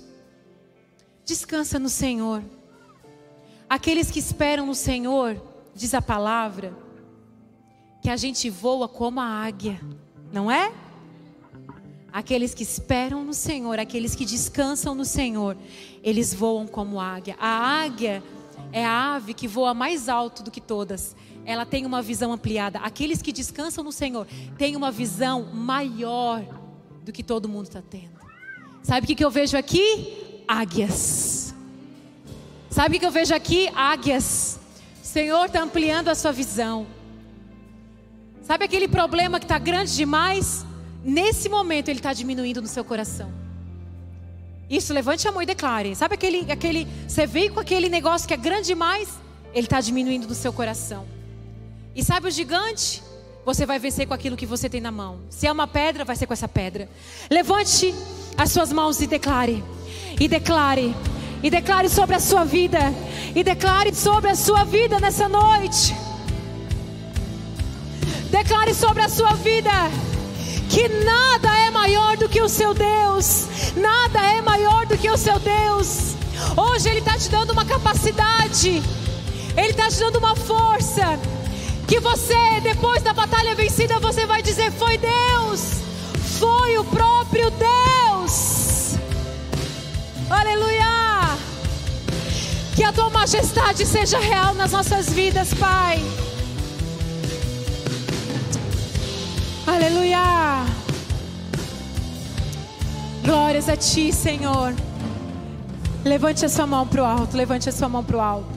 Descansa no Senhor. Aqueles que esperam no Senhor, diz a palavra, que a gente voa como a águia, não é? Aqueles que esperam no Senhor, aqueles que descansam no Senhor, eles voam como águia. A águia é a ave que voa mais alto do que todas. Ela tem uma visão ampliada. Aqueles que descansam no Senhor têm uma visão maior do que todo mundo está tendo. Sabe o que, eu vejo aqui? Águias. Sabe o que eu vejo aqui? Águias. O Senhor está ampliando a sua visão. Sabe aquele problema que está grande demais? Nesse momento ele está diminuindo no seu coração. Isso, levante a mão e declare. Sabe aquele, aquele, você veio com aquele negócio que é grande demais? Ele está diminuindo no seu coração. E sabe o gigante? Você vai vencer com aquilo que você tem na mão. Se é uma pedra, vai ser com essa pedra. Levante as suas mãos e declare. E declare. E declare sobre a sua vida. E declare sobre a sua vida nessa noite. Declare sobre a sua vida que nada é maior do que o seu Deus, nada é maior do que o seu Deus. Hoje Ele está te dando uma capacidade, Ele está te dando uma força, que você, depois da batalha vencida, você vai dizer: Foi Deus, foi o próprio Deus. Aleluia! Que a tua majestade seja real nas nossas vidas, Pai. Aleluia. Glórias a Ti, Senhor. Levante a sua mão para o alto. Levante a sua mão para o alto.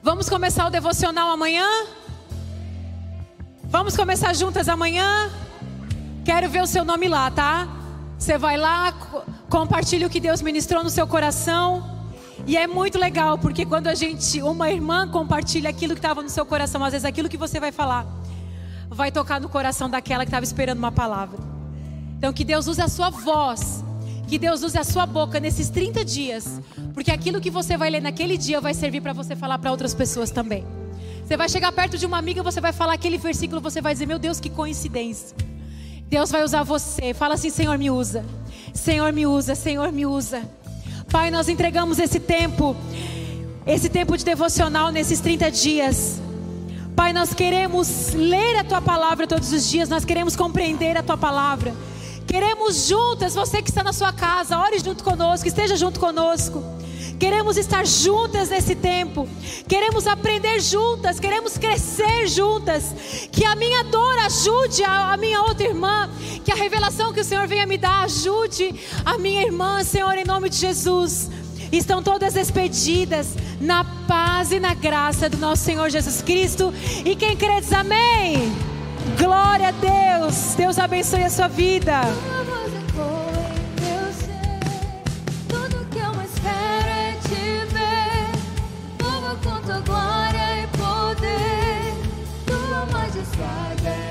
Vamos começar o devocional amanhã? Vamos começar juntas amanhã? Quero ver o seu nome lá, tá? Você vai lá, compartilha o que Deus ministrou no seu coração. E é muito legal, porque quando a gente, uma irmã compartilha aquilo que estava no seu coração, às vezes aquilo que você vai falar, vai tocar no coração daquela que estava esperando uma palavra. Então que Deus use a sua voz, que Deus use a sua boca nesses 30 dias, porque aquilo que você vai ler naquele dia vai servir para você falar para outras pessoas também. Você vai chegar perto de uma amiga, você vai falar aquele versículo, você vai dizer: Meu Deus, que coincidência. Deus vai usar você. Fala assim: Senhor, me usa. Senhor, me usa. Senhor, me usa. Pai, nós entregamos esse tempo, esse tempo de devocional nesses 30 dias. Pai, nós queremos ler a tua palavra todos os dias, nós queremos compreender a tua palavra. Queremos juntas, você que está na sua casa, ore junto conosco, esteja junto conosco. Queremos estar juntas nesse tempo. Queremos aprender juntas, queremos crescer juntas. Que a minha dor ajude a, a, minha outra irmã. Que a revelação que o Senhor venha me dar ajude a minha irmã, Senhor, em nome de Jesus estão todas expedidas na paz e na graça do nosso Senhor Jesus Cristo. E quem crê diz amém. Glória a Deus. Deus abençoe a sua vida. glória e poder, tua majestade